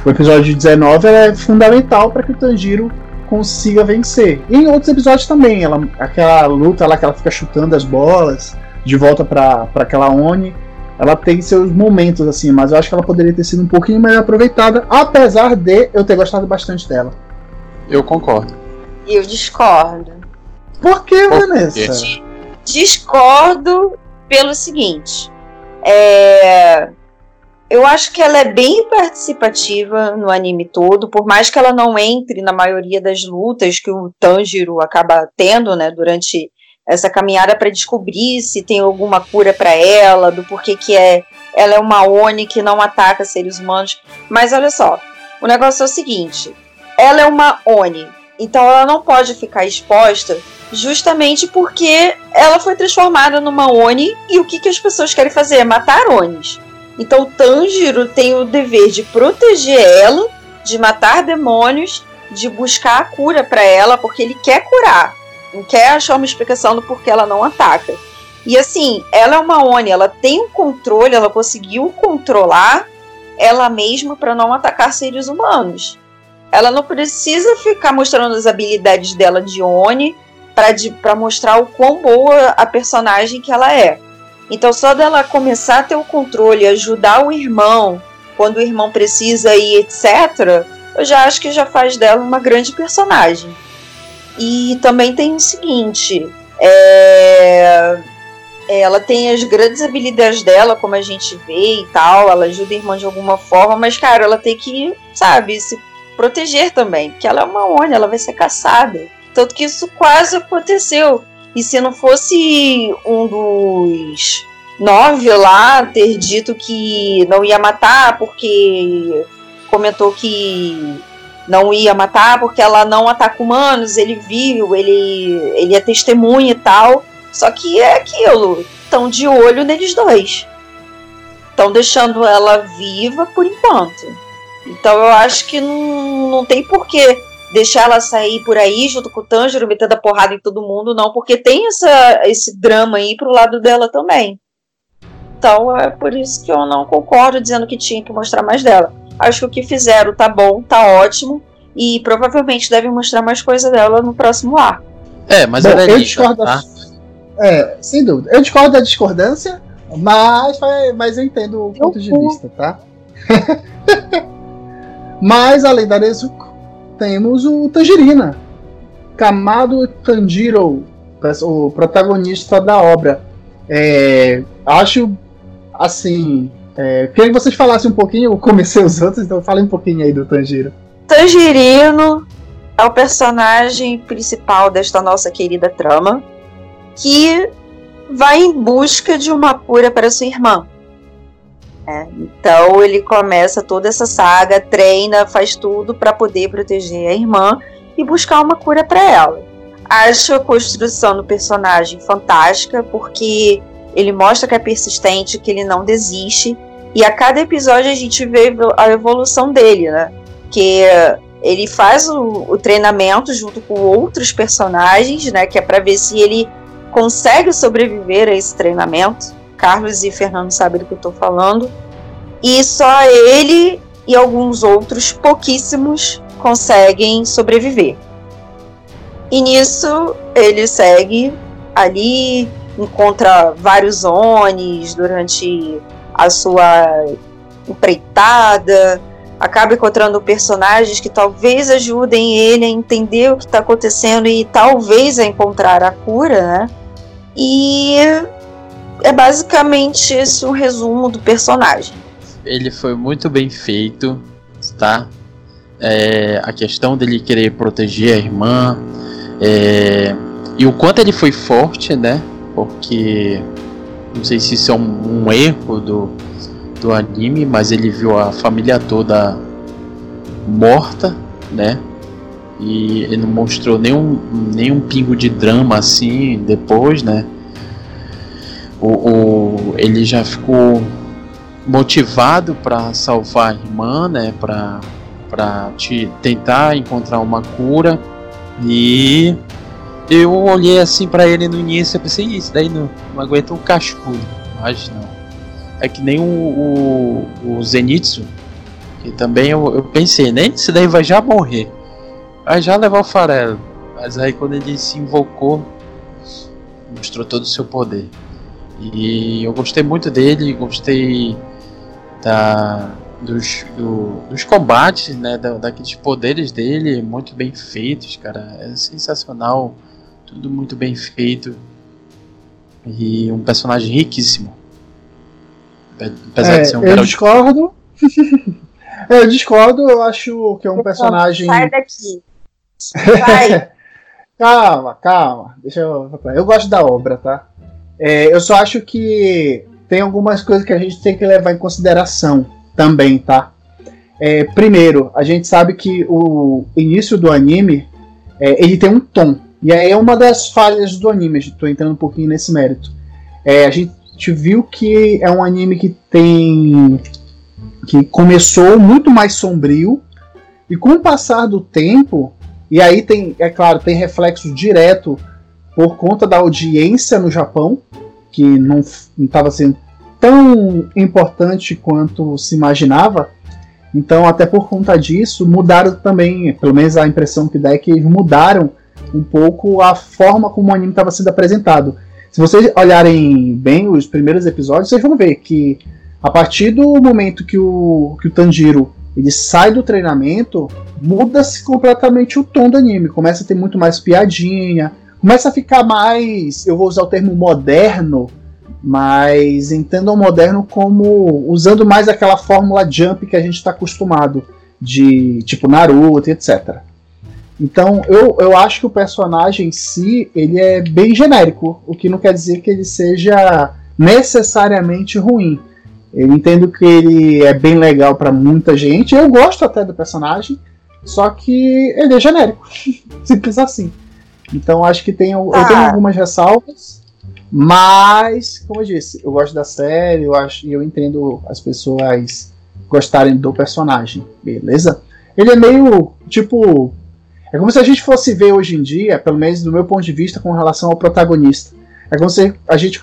o episódio 19 é fundamental para que o Tanjiro consiga vencer. E em outros episódios também, ela, aquela luta lá que ela fica chutando as bolas de volta para aquela Oni, ela tem seus momentos assim, mas eu acho que ela poderia ter sido um pouquinho melhor aproveitada, apesar de eu ter gostado bastante dela. Eu concordo. Eu discordo. Por que, Por Vanessa? quê? Discordo pelo seguinte. É, Eu acho que ela é bem participativa no anime todo, por mais que ela não entre na maioria das lutas que o Tanjiro acaba tendo, né, durante essa caminhada para descobrir se tem alguma cura para ela, do porquê que é ela é uma Oni que não ataca seres humanos. Mas olha só, o negócio é o seguinte: ela é uma Oni, então ela não pode ficar exposta justamente porque ela foi transformada numa Oni e o que, que as pessoas querem fazer? É matar Onis. Então o Tanjiro tem o dever de proteger ela, de matar demônios, de buscar a cura para ela, porque ele quer curar. Não quer achar uma explicação do porquê ela não ataca. E assim, ela é uma Oni, ela tem um controle, ela conseguiu controlar ela mesma para não atacar seres humanos. ela não precisa ficar mostrando as habilidades dela de Oni para mostrar o quão boa a personagem que ela é. Então, só dela começar a ter o controle, ajudar o irmão quando o irmão precisa e etc., eu já acho que já faz dela uma grande personagem. E também tem o seguinte: é... ela tem as grandes habilidades dela, como a gente vê e tal, ela ajuda a irmã de alguma forma, mas, cara, ela tem que, sabe, se proteger também, porque ela é uma Oni, ela vai ser caçada. Tanto que isso quase aconteceu. E se não fosse um dos nove lá ter dito que não ia matar porque comentou que não ia matar porque ela não ataca humanos, ele viu, ele, ele é testemunha e tal. Só que é aquilo, estão de olho neles dois. Estão deixando ela viva por enquanto. Então eu acho que não, não tem porquê deixar ela sair por aí junto com o Tanjiro, metendo a porrada em todo mundo, não, porque tem essa, esse drama aí pro lado dela também. Então é por isso que eu não concordo dizendo que tinha que mostrar mais dela. Acho que o que fizeram tá bom, tá ótimo, e provavelmente devem mostrar mais coisa dela no próximo ar. É, mas bom, ela é eu discordo. Tá? É, sem dúvida. Eu discordo da discordância, mas, mas eu entendo o ponto de vista, tá? mas além da Nezuko, temos o Tangerina. Kamado Tanjiro, o protagonista da obra. É, acho assim. É, queria que vocês falassem um pouquinho, eu comecei os outros, então fale um pouquinho aí do Tanjiro. Tangerino é o personagem principal desta nossa querida trama, que vai em busca de uma cura para sua irmã. É, então ele começa toda essa saga, treina, faz tudo para poder proteger a irmã e buscar uma cura para ela. Acho a construção do personagem fantástica porque ele mostra que é persistente, que ele não desiste e a cada episódio a gente vê a evolução dele, né? Que ele faz o, o treinamento junto com outros personagens, né? Que é para ver se ele consegue sobreviver a esse treinamento Carlos e Fernando sabem do que eu estou falando. E só ele e alguns outros, pouquíssimos, conseguem sobreviver. E nisso ele segue ali, encontra vários Onis durante a sua empreitada, acaba encontrando personagens que talvez ajudem ele a entender o que está acontecendo e talvez a encontrar a cura, né? E é basicamente esse o resumo do personagem. Ele foi muito bem feito, tá? É, a questão dele querer proteger a irmã é, e o quanto ele foi forte, né? Porque não sei se isso é um, um erro do, do anime, mas ele viu a família toda morta, né? E ele não mostrou nenhum, nenhum pingo de drama assim depois, né? O, o, ele já ficou motivado para salvar a irmã, né, para para te tentar encontrar uma cura. E eu olhei assim para ele no início e pensei isso daí não, não aguenta um cascudo, mas não é que nem o, o, o Zenitsu que também eu, eu pensei nem isso daí vai já morrer. Vai já levar o farelo. Mas aí quando ele se invocou mostrou todo o seu poder e eu gostei muito dele, gostei da, dos, do, dos combates, né, da, daqueles poderes dele, muito bem feitos, cara. É sensacional, tudo muito bem feito. E um personagem riquíssimo. Apesar é, de ser um Eu discordo. eu discordo, eu acho que é um personagem. Sai daqui. Vai. calma, calma. Deixa eu. Eu gosto da obra, tá? É, eu só acho que tem algumas coisas que a gente tem que levar em consideração também, tá? É, primeiro, a gente sabe que o início do anime é, ele tem um tom. E aí é uma das falhas do anime, estou entrando um pouquinho nesse mérito. É, a gente viu que é um anime que tem. que começou muito mais sombrio, e com o passar do tempo, e aí tem, é claro, tem reflexo direto por conta da audiência no Japão, que não estava sendo tão importante quanto se imaginava. Então, até por conta disso, mudaram também, pelo menos a impressão que dá é que mudaram um pouco a forma como o anime estava sendo apresentado. Se vocês olharem bem os primeiros episódios, vocês vão ver que a partir do momento que o, que o Tanjiro ele sai do treinamento, muda-se completamente o tom do anime. Começa a ter muito mais piadinha, começa a ficar mais, eu vou usar o termo moderno, mas entendam o moderno como usando mais aquela fórmula jump que a gente está acostumado, de tipo Naruto, etc. Então eu, eu acho que o personagem em si ele é bem genérico, o que não quer dizer que ele seja necessariamente ruim. Eu entendo que ele é bem legal para muita gente. Eu gosto até do personagem, só que ele é genérico, simples assim. Então acho que tem, eu tenho ah. algumas ressalvas, mas como eu disse, eu gosto da série, eu acho e eu entendo as pessoas gostarem do personagem, beleza? Ele é meio tipo é como se a gente fosse ver hoje em dia, pelo menos do meu ponto de vista, com relação ao protagonista. É como se a gente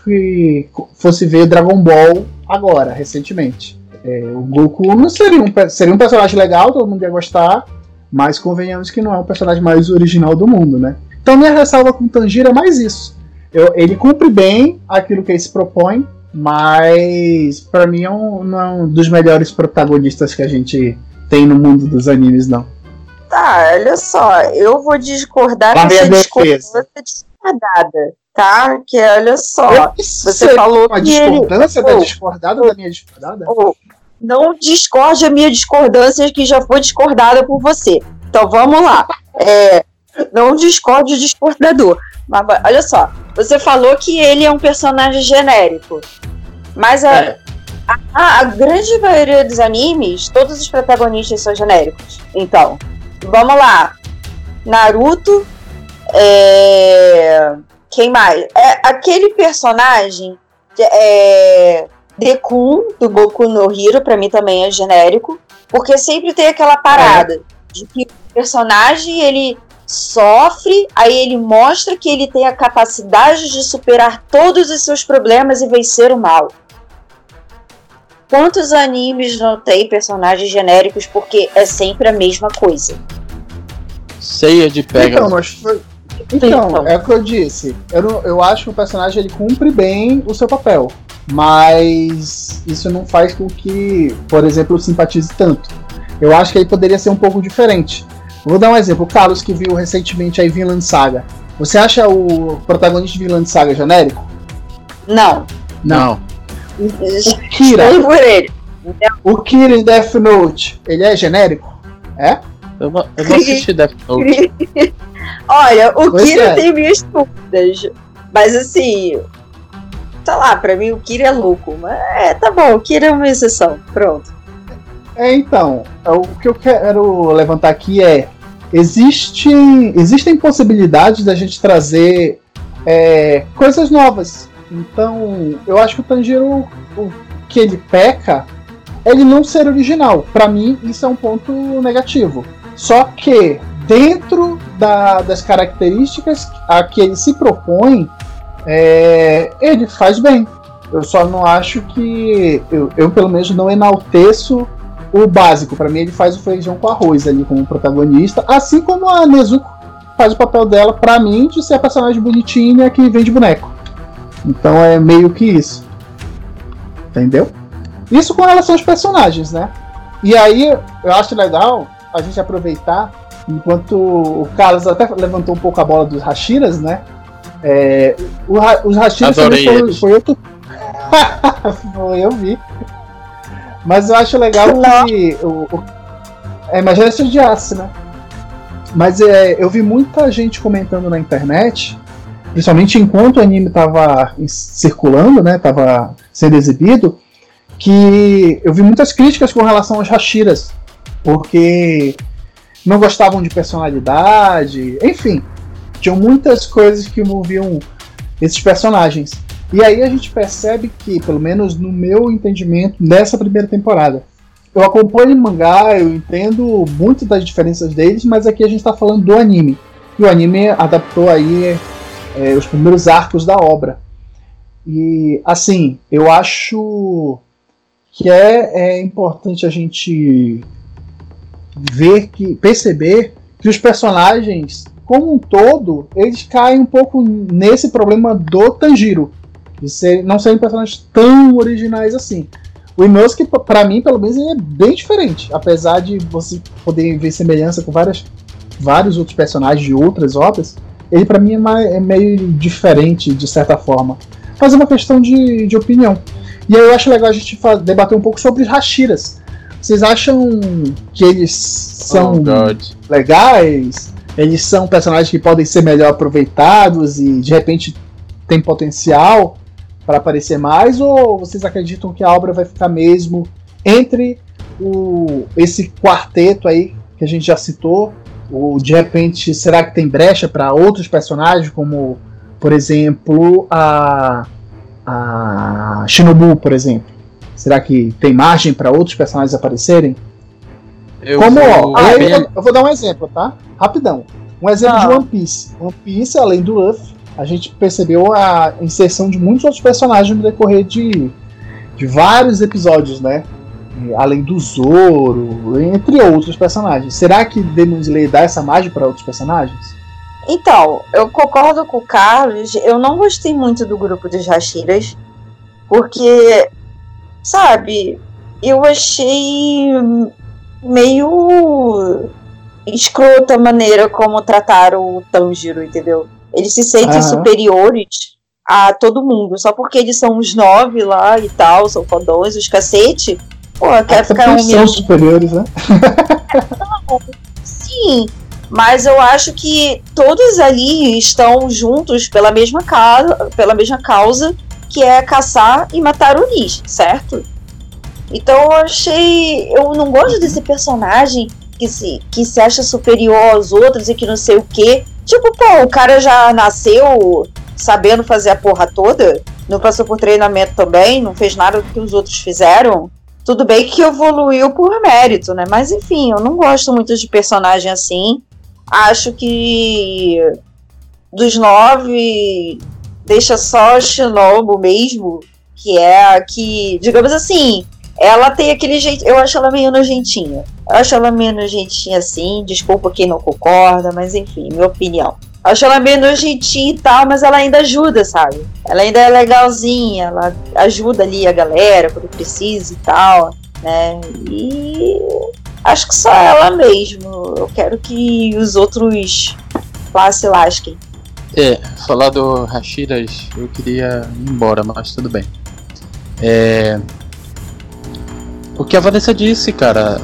fosse ver Dragon Ball agora, recentemente. É, o Goku não seria um, seria um personagem legal, todo mundo ia gostar, mas convenhamos que não é o personagem mais original do mundo, né? Então minha ressalva com o Tanjiro é mais isso. Eu, ele cumpre bem aquilo que ele se propõe, mas para mim é um, não é um dos melhores protagonistas que a gente tem no mundo dos animes, não. Tá, olha só, eu vou discordar com essa discordância discordada tá? Que olha só, você falou uma que discordância ele... da discordada oh, da minha discordada? Oh, não discorde a minha discordância que já foi discordada por você. Então vamos lá. É, não discorde o discordador. Mas olha só, você falou que ele é um personagem genérico. Mas a, é. a, a grande maioria dos animes, todos os protagonistas são genéricos. Então, vamos lá. Naruto, é, quem mais? É aquele personagem é, Dekun, do Boku no Hero, pra mim também é genérico. Porque sempre tem aquela parada é. de que o personagem ele sofre, aí ele mostra que ele tem a capacidade de superar todos os seus problemas e vencer o mal. Quantos animes não tem personagens genéricos porque é sempre a mesma coisa? Ceia de pega. Então, mas foi, então, é o que eu disse. Eu, eu acho que o personagem ele cumpre bem o seu papel. Mas isso não faz com que, por exemplo, eu simpatize tanto. Eu acho que aí poderia ser um pouco diferente. Vou dar um exemplo. O Carlos, que viu recentemente aí Vinland Saga. Você acha o protagonista de Vinland Saga genérico? Não. Não. O, o Kira. O Kira em Death Note, ele é genérico? É? Eu não, eu não assisti Death Note. Olha, o pois Kira é. tem minhas dúvidas. Mas assim, tá lá, pra mim o Kira é louco. Mas é, tá bom, o Kira é uma exceção. Pronto. É, então, é, o que eu quero levantar aqui é. Existem, existem possibilidades da gente trazer é, coisas novas. Então, eu acho que o Tanjiro, o que ele peca, é ele não ser original. Para mim, isso é um ponto negativo. Só que dentro da, das características a que ele se propõe, é, ele faz bem. Eu só não acho que. Eu, eu pelo menos não enalteço o básico. Para mim, ele faz o feijão com arroz ali como protagonista, assim como a Nezuko faz o papel dela, para mim, de ser a personagem bonitinha que vende boneco. Então é meio que isso. Entendeu? Isso com relação aos personagens, né? E aí eu acho legal a gente aproveitar Enquanto o Carlos até levantou um pouco a bola dos Hashiras, né? É, os Hashiras também foi, foi outro. foi, eu vi. Mas eu acho legal que. O, o, é, mas já é de aço, né? Mas é, eu vi muita gente comentando na internet, principalmente enquanto o anime estava circulando, né? Tava sendo exibido, que eu vi muitas críticas com relação aos Hashiras. Porque não gostavam de personalidade, enfim, tinham muitas coisas que envolviam esses personagens. E aí a gente percebe que, pelo menos no meu entendimento, nessa primeira temporada, eu acompanho o mangá, eu entendo muito das diferenças deles, mas aqui a gente está falando do anime. E o anime adaptou aí é, os primeiros arcos da obra. E assim, eu acho que é, é importante a gente ver que perceber que os personagens como um todo eles caem um pouco nesse problema do Tanjiro ser, não serem personagens tão originais assim. O Inosuke, para mim, pelo menos, ele é bem diferente. Apesar de você poder ver semelhança com várias, vários outros personagens de outras obras, ele para mim é, mais, é, meio diferente, de certa forma. Mas é uma questão de, de opinião. E aí eu acho legal a gente debater um pouco sobre os Hashiras. Vocês acham que eles são oh, legais? Eles são personagens que podem ser melhor aproveitados e de repente tem potencial? Para aparecer mais ou vocês acreditam que a obra vai ficar mesmo entre o, esse quarteto aí que a gente já citou? Ou de repente será que tem brecha para outros personagens, como por exemplo a, a Shinobu, por exemplo? Será que tem margem para outros personagens aparecerem? Eu como, vou... ó, eu, eu, vou dar um exemplo, tá? Rapidão. Um exemplo ah. de One Piece. One Piece, além do Luffy, a gente percebeu a inserção de muitos outros personagens no decorrer de, de vários episódios, né? Além do Zoro, entre outros personagens. Será que Demon Slayer dá essa margem para outros personagens? Então, eu concordo com o Carlos. Eu não gostei muito do grupo dos Hashiras, porque, sabe, eu achei meio escrota a maneira como trataram o Tanjiro, entendeu? Eles se sentem uhum. superiores a todo mundo, só porque eles são os nove lá e tal, são fodões, os cacete. Pô, quer ficar um são superiores, né? Sim, mas eu acho que todos ali estão juntos pela mesma causa, pela mesma causa, que é caçar e matar o Nis, certo? Então eu achei, eu não gosto desse personagem que se, que se acha superior aos outros e que não sei o que. Tipo, pô, o cara já nasceu sabendo fazer a porra toda, não passou por treinamento também, não fez nada do que os outros fizeram. Tudo bem que evoluiu por mérito, né? Mas enfim, eu não gosto muito de personagem assim. Acho que dos nove, deixa só Shinobu mesmo, que é a que, digamos assim, ela tem aquele jeito. Eu acho ela meio nojentinha. Eu acho ela meio nojentinha assim. Desculpa quem não concorda, mas enfim, minha opinião. Acho ela meio nojentinha e tal, mas ela ainda ajuda, sabe? Ela ainda é legalzinha, ela ajuda ali a galera quando precisa e tal, né? E acho que só ela mesmo. Eu quero que os outros lá se lasquem. É, falar do Hashiras, eu queria ir embora, mas tudo bem. É, o que a Vanessa disse, cara.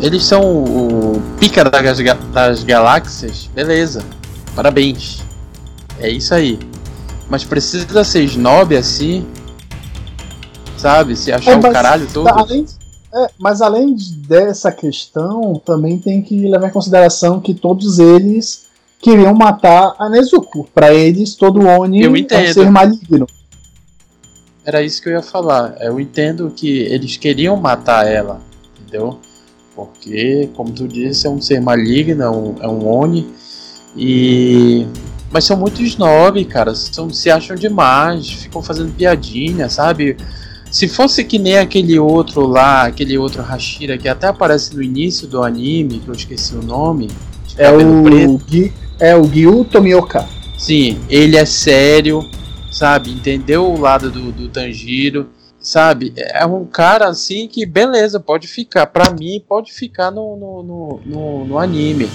Eles são o pica das, das galáxias, beleza. Parabéns. É isso aí. Mas precisa ser snob assim? Sabe? Se achar é, o caralho todo. Além, é, mas além dessa questão, também tem que levar em consideração que todos eles queriam matar a Nezuko. Para eles, todo Oni é um ser maligno. Era isso que eu ia falar. Eu entendo que eles queriam matar ela, entendeu? Porque, como tu disse, é um ser maligno, é um, é um Oni. E. Mas são muito snob, cara. São, se acham demais, ficam fazendo piadinha, sabe? Se fosse que nem aquele outro lá, aquele outro Hashira que até aparece no início do anime, que eu esqueci o nome. É o, Gui, é o Gyu Tomioka. Sim, ele é sério, sabe? Entendeu o lado do, do Tanjiro, sabe? É um cara assim que, beleza, pode ficar. Pra mim, pode ficar no, no, no, no, no anime.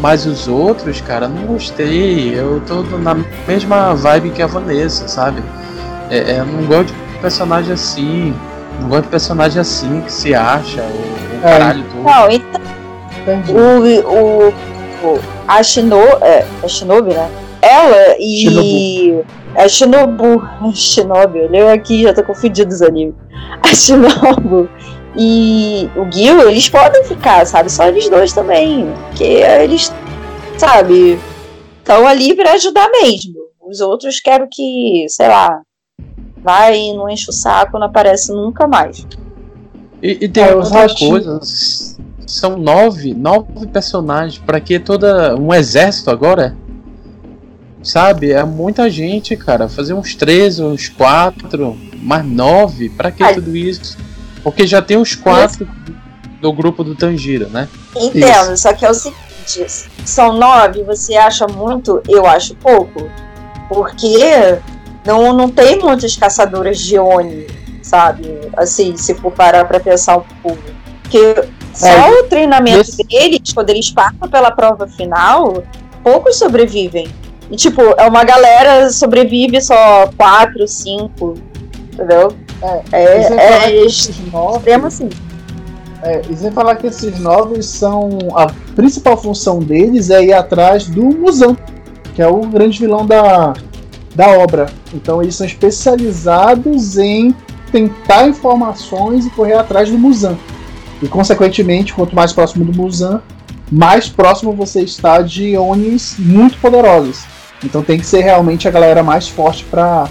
Mas os outros, cara, não gostei. Eu tô na mesma vibe que a Vanessa, sabe? É, é, eu não gosto de personagem assim. Não gosto de personagem assim que se acha, o, o é. caralho todo. Não, então. O, o, o, a Shinobi, é, a Shinobi, né? Ela e. Shinobu. A Shinobu. Shinobi, eu aqui já tô confundido os animes. A Shinobu e o Gil, eles podem ficar, sabe? Só eles dois também. Porque eles, sabe, estão ali para ajudar mesmo. Os outros quero que, sei lá, vai e não enche o saco, não aparece nunca mais. E, e tem é, outra coisa. São nove, nove personagens. Para que toda um exército agora? Sabe? É muita gente, cara. Fazer uns 13, uns 4, mais 9. Pra que Ai. tudo isso? Porque já tem os quatro do grupo do Tanjiro, né? Entendo, Isso. só que é o seguinte: são nove, você acha muito? Eu acho pouco. Porque não, não tem muitas caçadoras de Oni, sabe? Assim, se for parar pra pensar um pouco. Porque só é, o treinamento deles, quando eles passam pela prova final, poucos sobrevivem. E, tipo, é uma galera sobrevive só quatro, cinco, entendeu? É, é, é, é extremo assim. É, e sem falar que esses novos são. A principal função deles é ir atrás do Musan, que é o grande vilão da, da obra. Então eles são especializados em tentar informações e correr atrás do Musan. E consequentemente, quanto mais próximo do Musan, mais próximo você está de Onis muito poderosos. Então tem que ser realmente a galera mais forte para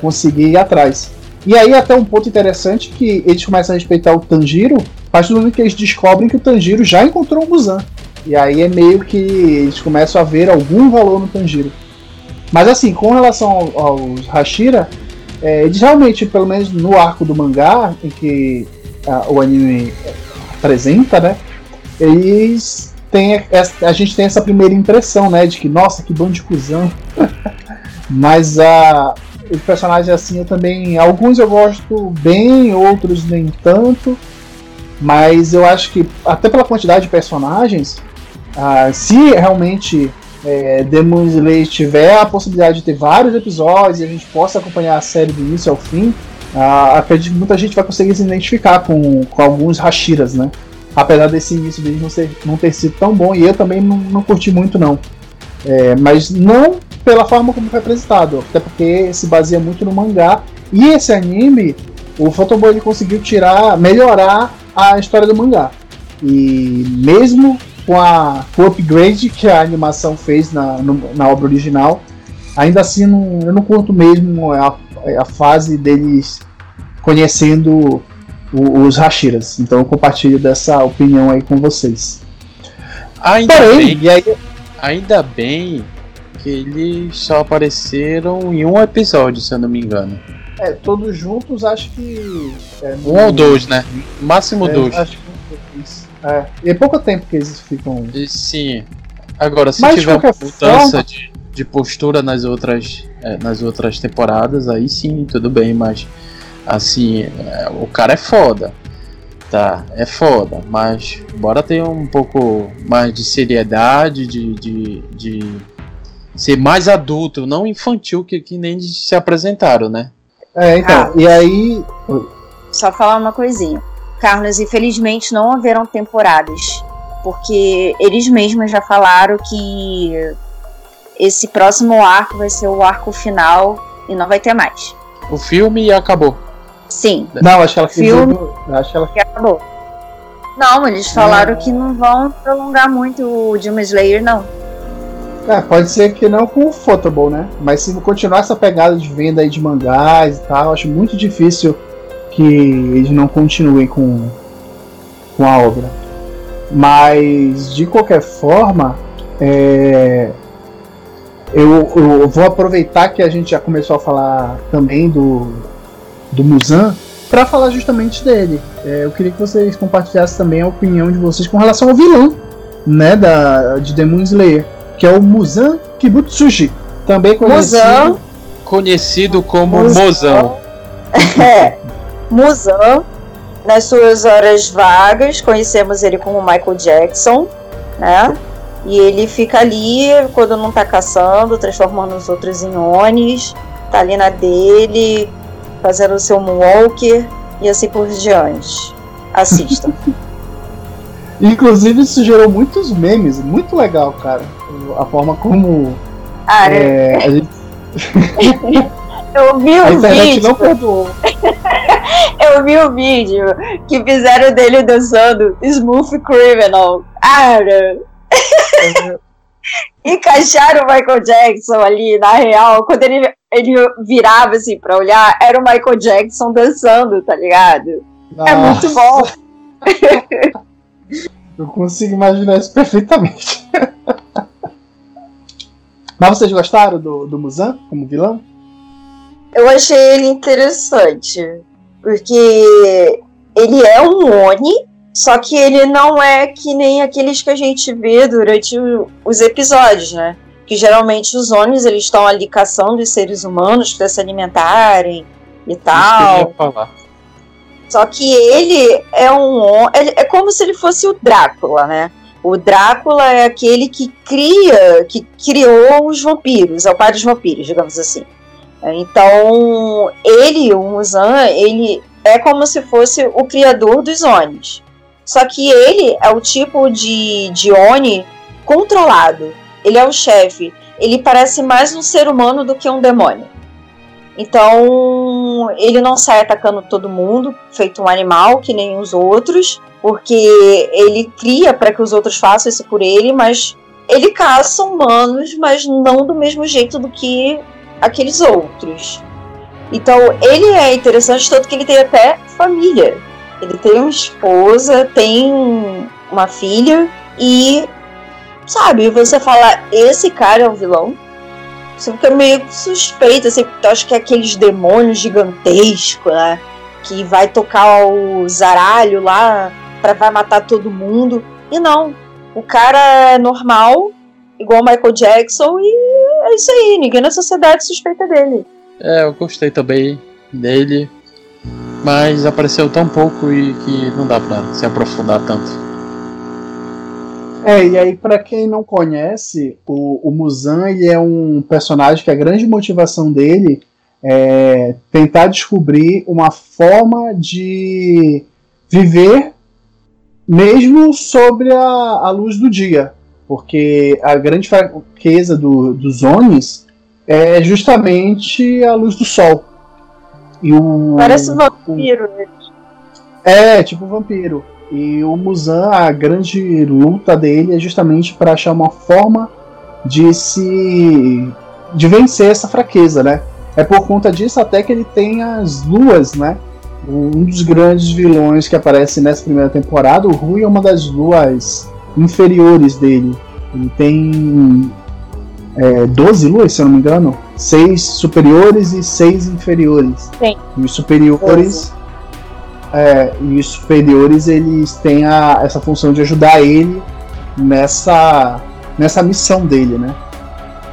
conseguir ir atrás. E aí até um ponto interessante que eles começam a respeitar o Tanjiro, a partir do momento que eles descobrem que o Tanjiro já encontrou o Muzan. E aí é meio que eles começam a ver algum valor no Tanjiro. Mas assim, com relação ao, aos Hashira, é, eles realmente, pelo menos no arco do mangá, em que a, o anime apresenta, né? Eles têm. A, a gente tem essa primeira impressão, né? De que, nossa, que bando de cuzão. Mas a, os personagens assim eu também. Alguns eu gosto bem, outros nem tanto. Mas eu acho que, até pela quantidade de personagens, uh, se realmente é, Demon Slayer tiver a possibilidade de ter vários episódios e a gente possa acompanhar a série do início ao fim, uh, acredito que muita gente vai conseguir se identificar com, com alguns Hashiras, né? Apesar desse início dele não, ser, não ter sido tão bom, e eu também não, não curti muito, não. É, mas não pela forma como foi apresentado, até porque se baseia muito no mangá. E esse anime, o Photoboy ele conseguiu tirar, melhorar a história do mangá. E mesmo com, a, com o upgrade que a animação fez na, no, na obra original, ainda assim não, eu não curto mesmo a, a fase deles conhecendo os Hashiras. Então eu compartilho dessa opinião aí com vocês. Ainda Porém, bem, aí... ainda bem que eles só apareceram em um episódio, se eu não me engano. É, todos juntos acho que. É, um ou dois, né? Máximo é, dois. Acho que é. E é pouco tempo que eles ficam. E, sim. Agora, se Mas, tiver uma mudança forma... de, de postura nas outras, é, nas outras temporadas, aí sim, tudo bem, mas assim, é, o cara é foda. Tá, é foda, mas bora ter um pouco mais de seriedade, de, de, de ser mais adulto, não infantil que, que nem se apresentaram, né? É, então, ah, e aí. Só falar uma coisinha. Carlos, infelizmente não haverão temporadas, porque eles mesmos já falaram que esse próximo arco vai ser o arco final e não vai ter mais. O filme acabou. Sim. Não, acho que ela filme acho que ela acabou. Não, eles falaram que não vão prolongar muito o Demon Slayer, não. É, pode ser que não com o Photoball, né? Mas se continuar essa pegada de venda aí de mangás e tal, acho muito difícil que eles não continuem com, com a obra. Mas de qualquer forma, é, eu, eu, vou aproveitar que a gente já começou a falar também do, do Musan para falar justamente dele. É, eu queria que vocês compartilhassem também a opinião de vocês com relação ao vilão né, da, de Demon Slayer que é o Muzan Kibutsuji, também conhecido, Muzan, conhecido como Muzan. Mozão. É, Muzan, nas suas horas vagas, conhecemos ele como Michael Jackson, né? E ele fica ali quando não tá caçando, transformando os outros em Onis, tá ali na dele, fazendo o seu moonwalker e assim por diante. Assistam. Inclusive isso gerou muitos memes, muito legal, cara a forma como. Ah, é, a gente... Eu vi o a internet vídeo. não perdoou. Eu vi o vídeo que fizeram dele dançando Smooth Criminal. Cara. Encaixaram o Michael Jackson ali, na real, quando ele, ele virava assim pra olhar, era o Michael Jackson dançando, tá ligado? Nossa. É muito bom. Eu consigo imaginar isso perfeitamente. Mas vocês gostaram do, do Muzan como vilão? Eu achei ele interessante. Porque ele é um Oni, Só que ele não é que nem aqueles que a gente vê durante os episódios, né? Que geralmente os Onis eles estão ali caçando os seres humanos para se alimentarem e tal. Só que ele é um. É como se ele fosse o Drácula, né? O Drácula é aquele que cria, que criou os vampiros, é o pai dos vampiros, digamos assim. Então, ele, o Muzan, ele é como se fosse o criador dos Onis. Só que ele é o tipo de, de Oni controlado. Ele é o chefe. Ele parece mais um ser humano do que um demônio. Então, ele não sai atacando todo mundo, feito um animal, que nem os outros, porque ele cria para que os outros façam isso por ele, mas ele caça humanos, mas não do mesmo jeito do que aqueles outros. Então, ele é interessante, tanto que ele tem até família. Ele tem uma esposa, tem uma filha, e, sabe, você fala, esse cara é um vilão, você fica meio suspeito, assim, porque acho que é aqueles demônios gigantescos, né? Que vai tocar o zaralho lá para vai matar todo mundo. E não, o cara é normal, igual Michael Jackson, e é isso aí, ninguém na sociedade suspeita dele. É, eu gostei também dele, mas apareceu tão pouco e que não dá pra se aprofundar tanto. É, e aí, para quem não conhece, o, o Muzan ele é um personagem que a grande motivação dele é tentar descobrir uma forma de viver mesmo sobre a, a luz do dia. Porque a grande fraqueza do, dos Onis é justamente a luz do sol. E o, Parece um vampiro, né? É, tipo um vampiro. E o Muzan, a grande luta dele é justamente para achar uma forma de se. de vencer essa fraqueza, né? É por conta disso até que ele tem as luas, né? Um dos grandes vilões que aparece nessa primeira temporada, o Rui é uma das luas inferiores dele. Ele tem é, 12 luas, se eu não me engano. Seis superiores e seis inferiores. Sim. E os superiores é, e os superiores eles têm a, essa função de ajudar ele nessa, nessa missão dele, né?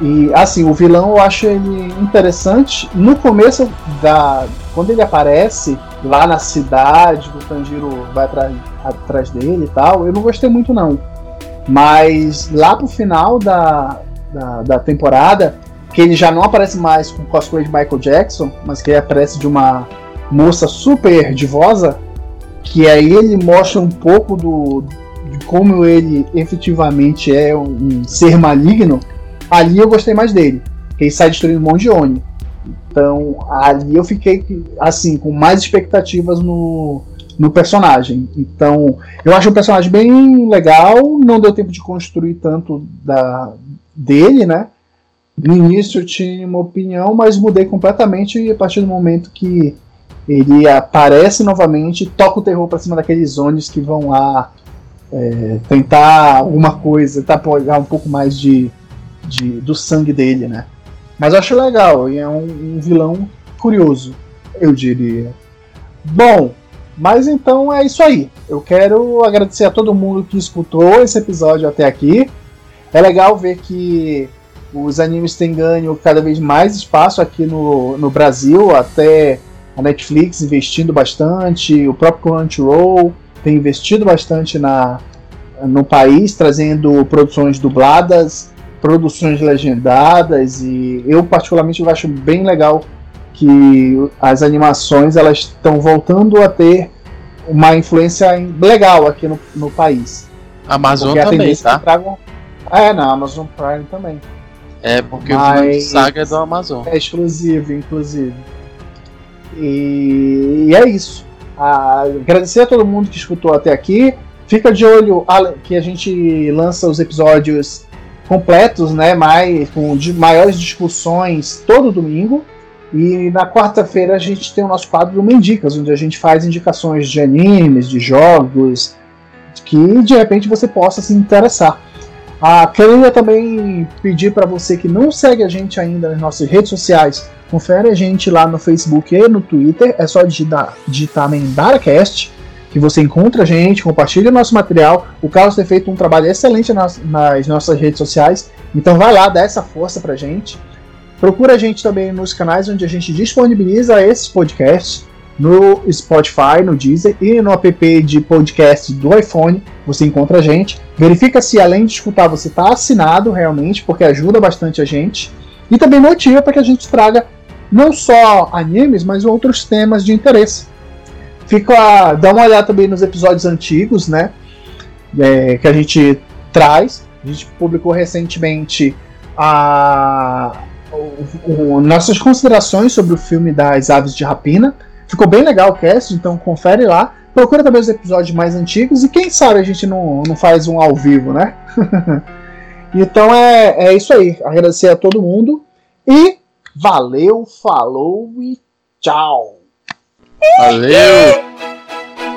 E assim, o vilão eu acho ele interessante. No começo da. Quando ele aparece lá na cidade, o Tanjiro vai atrás, atrás dele e tal, eu não gostei muito não. Mas lá pro final da, da, da temporada, que ele já não aparece mais com cosplay de Michael Jackson, mas que ele aparece de uma moça super divosa, que aí ele mostra um pouco do, de como ele efetivamente é um, um ser maligno, ali eu gostei mais dele. Que ele sai destruindo um monte de Oni. Então ali eu fiquei assim com mais expectativas no, no personagem. Então eu acho o personagem bem legal. Não deu tempo de construir tanto da dele, né? No início eu tinha uma opinião, mas mudei completamente a partir do momento que ele aparece novamente, toca o terror para cima daqueles zones que vão lá é, tentar alguma coisa, tentar pegar um pouco mais de, de, do sangue dele, né? Mas eu acho legal, e é um, um vilão curioso, eu diria. Bom, mas então é isso aí. Eu quero agradecer a todo mundo que escutou esse episódio até aqui. É legal ver que os animes têm ganho cada vez mais espaço aqui no, no Brasil, até a Netflix investindo bastante, o próprio Crunchyroll tem investido bastante na, no país, trazendo produções dubladas, produções legendadas e eu particularmente acho bem legal que as animações elas estão voltando a ter uma influência legal aqui no, no país. Amazon também, tá? Tragam... É, na Amazon Prime também. É, porque Mas... o Saga é do Amazon. É exclusivo, inclusive. E, e é isso. Ah, agradecer a todo mundo que escutou até aqui. Fica de olho que a gente lança os episódios completos, né? Mais, com de maiores discussões todo domingo. E na quarta-feira a gente tem o nosso quadro do Mendicas, onde a gente faz indicações de animes, de jogos, que de repente você possa se interessar. Ah, queria também pedir para você que não segue a gente ainda nas nossas redes sociais Confere a gente lá no Facebook e no Twitter. É só digitar, digitar MendaraCast, que você encontra a gente, compartilha o nosso material. O Carlos tem feito um trabalho excelente nas, nas nossas redes sociais, então vai lá, dá essa força pra gente. Procura a gente também nos canais onde a gente disponibiliza esses podcasts no Spotify, no Deezer e no app de podcast do iPhone. Você encontra a gente. Verifica se além de escutar você está assinado realmente, porque ajuda bastante a gente. E também motiva para que a gente traga não só animes, mas outros temas de interesse. Fica, dá uma olhada também nos episódios antigos, né? É, que a gente traz. A gente publicou recentemente a, o, o, nossas considerações sobre o filme das Aves de Rapina. Ficou bem legal o cast, então confere lá. Procura também os episódios mais antigos e quem sabe a gente não, não faz um ao vivo, né? então é, é isso aí. Agradecer a todo mundo e valeu, falou e tchau! Valeu!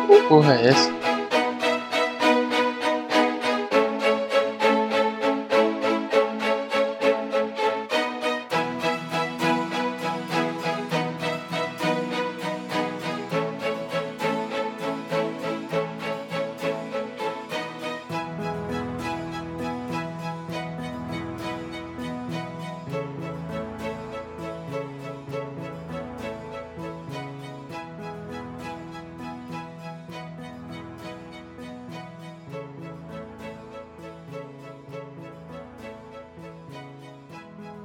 Que porra é essa?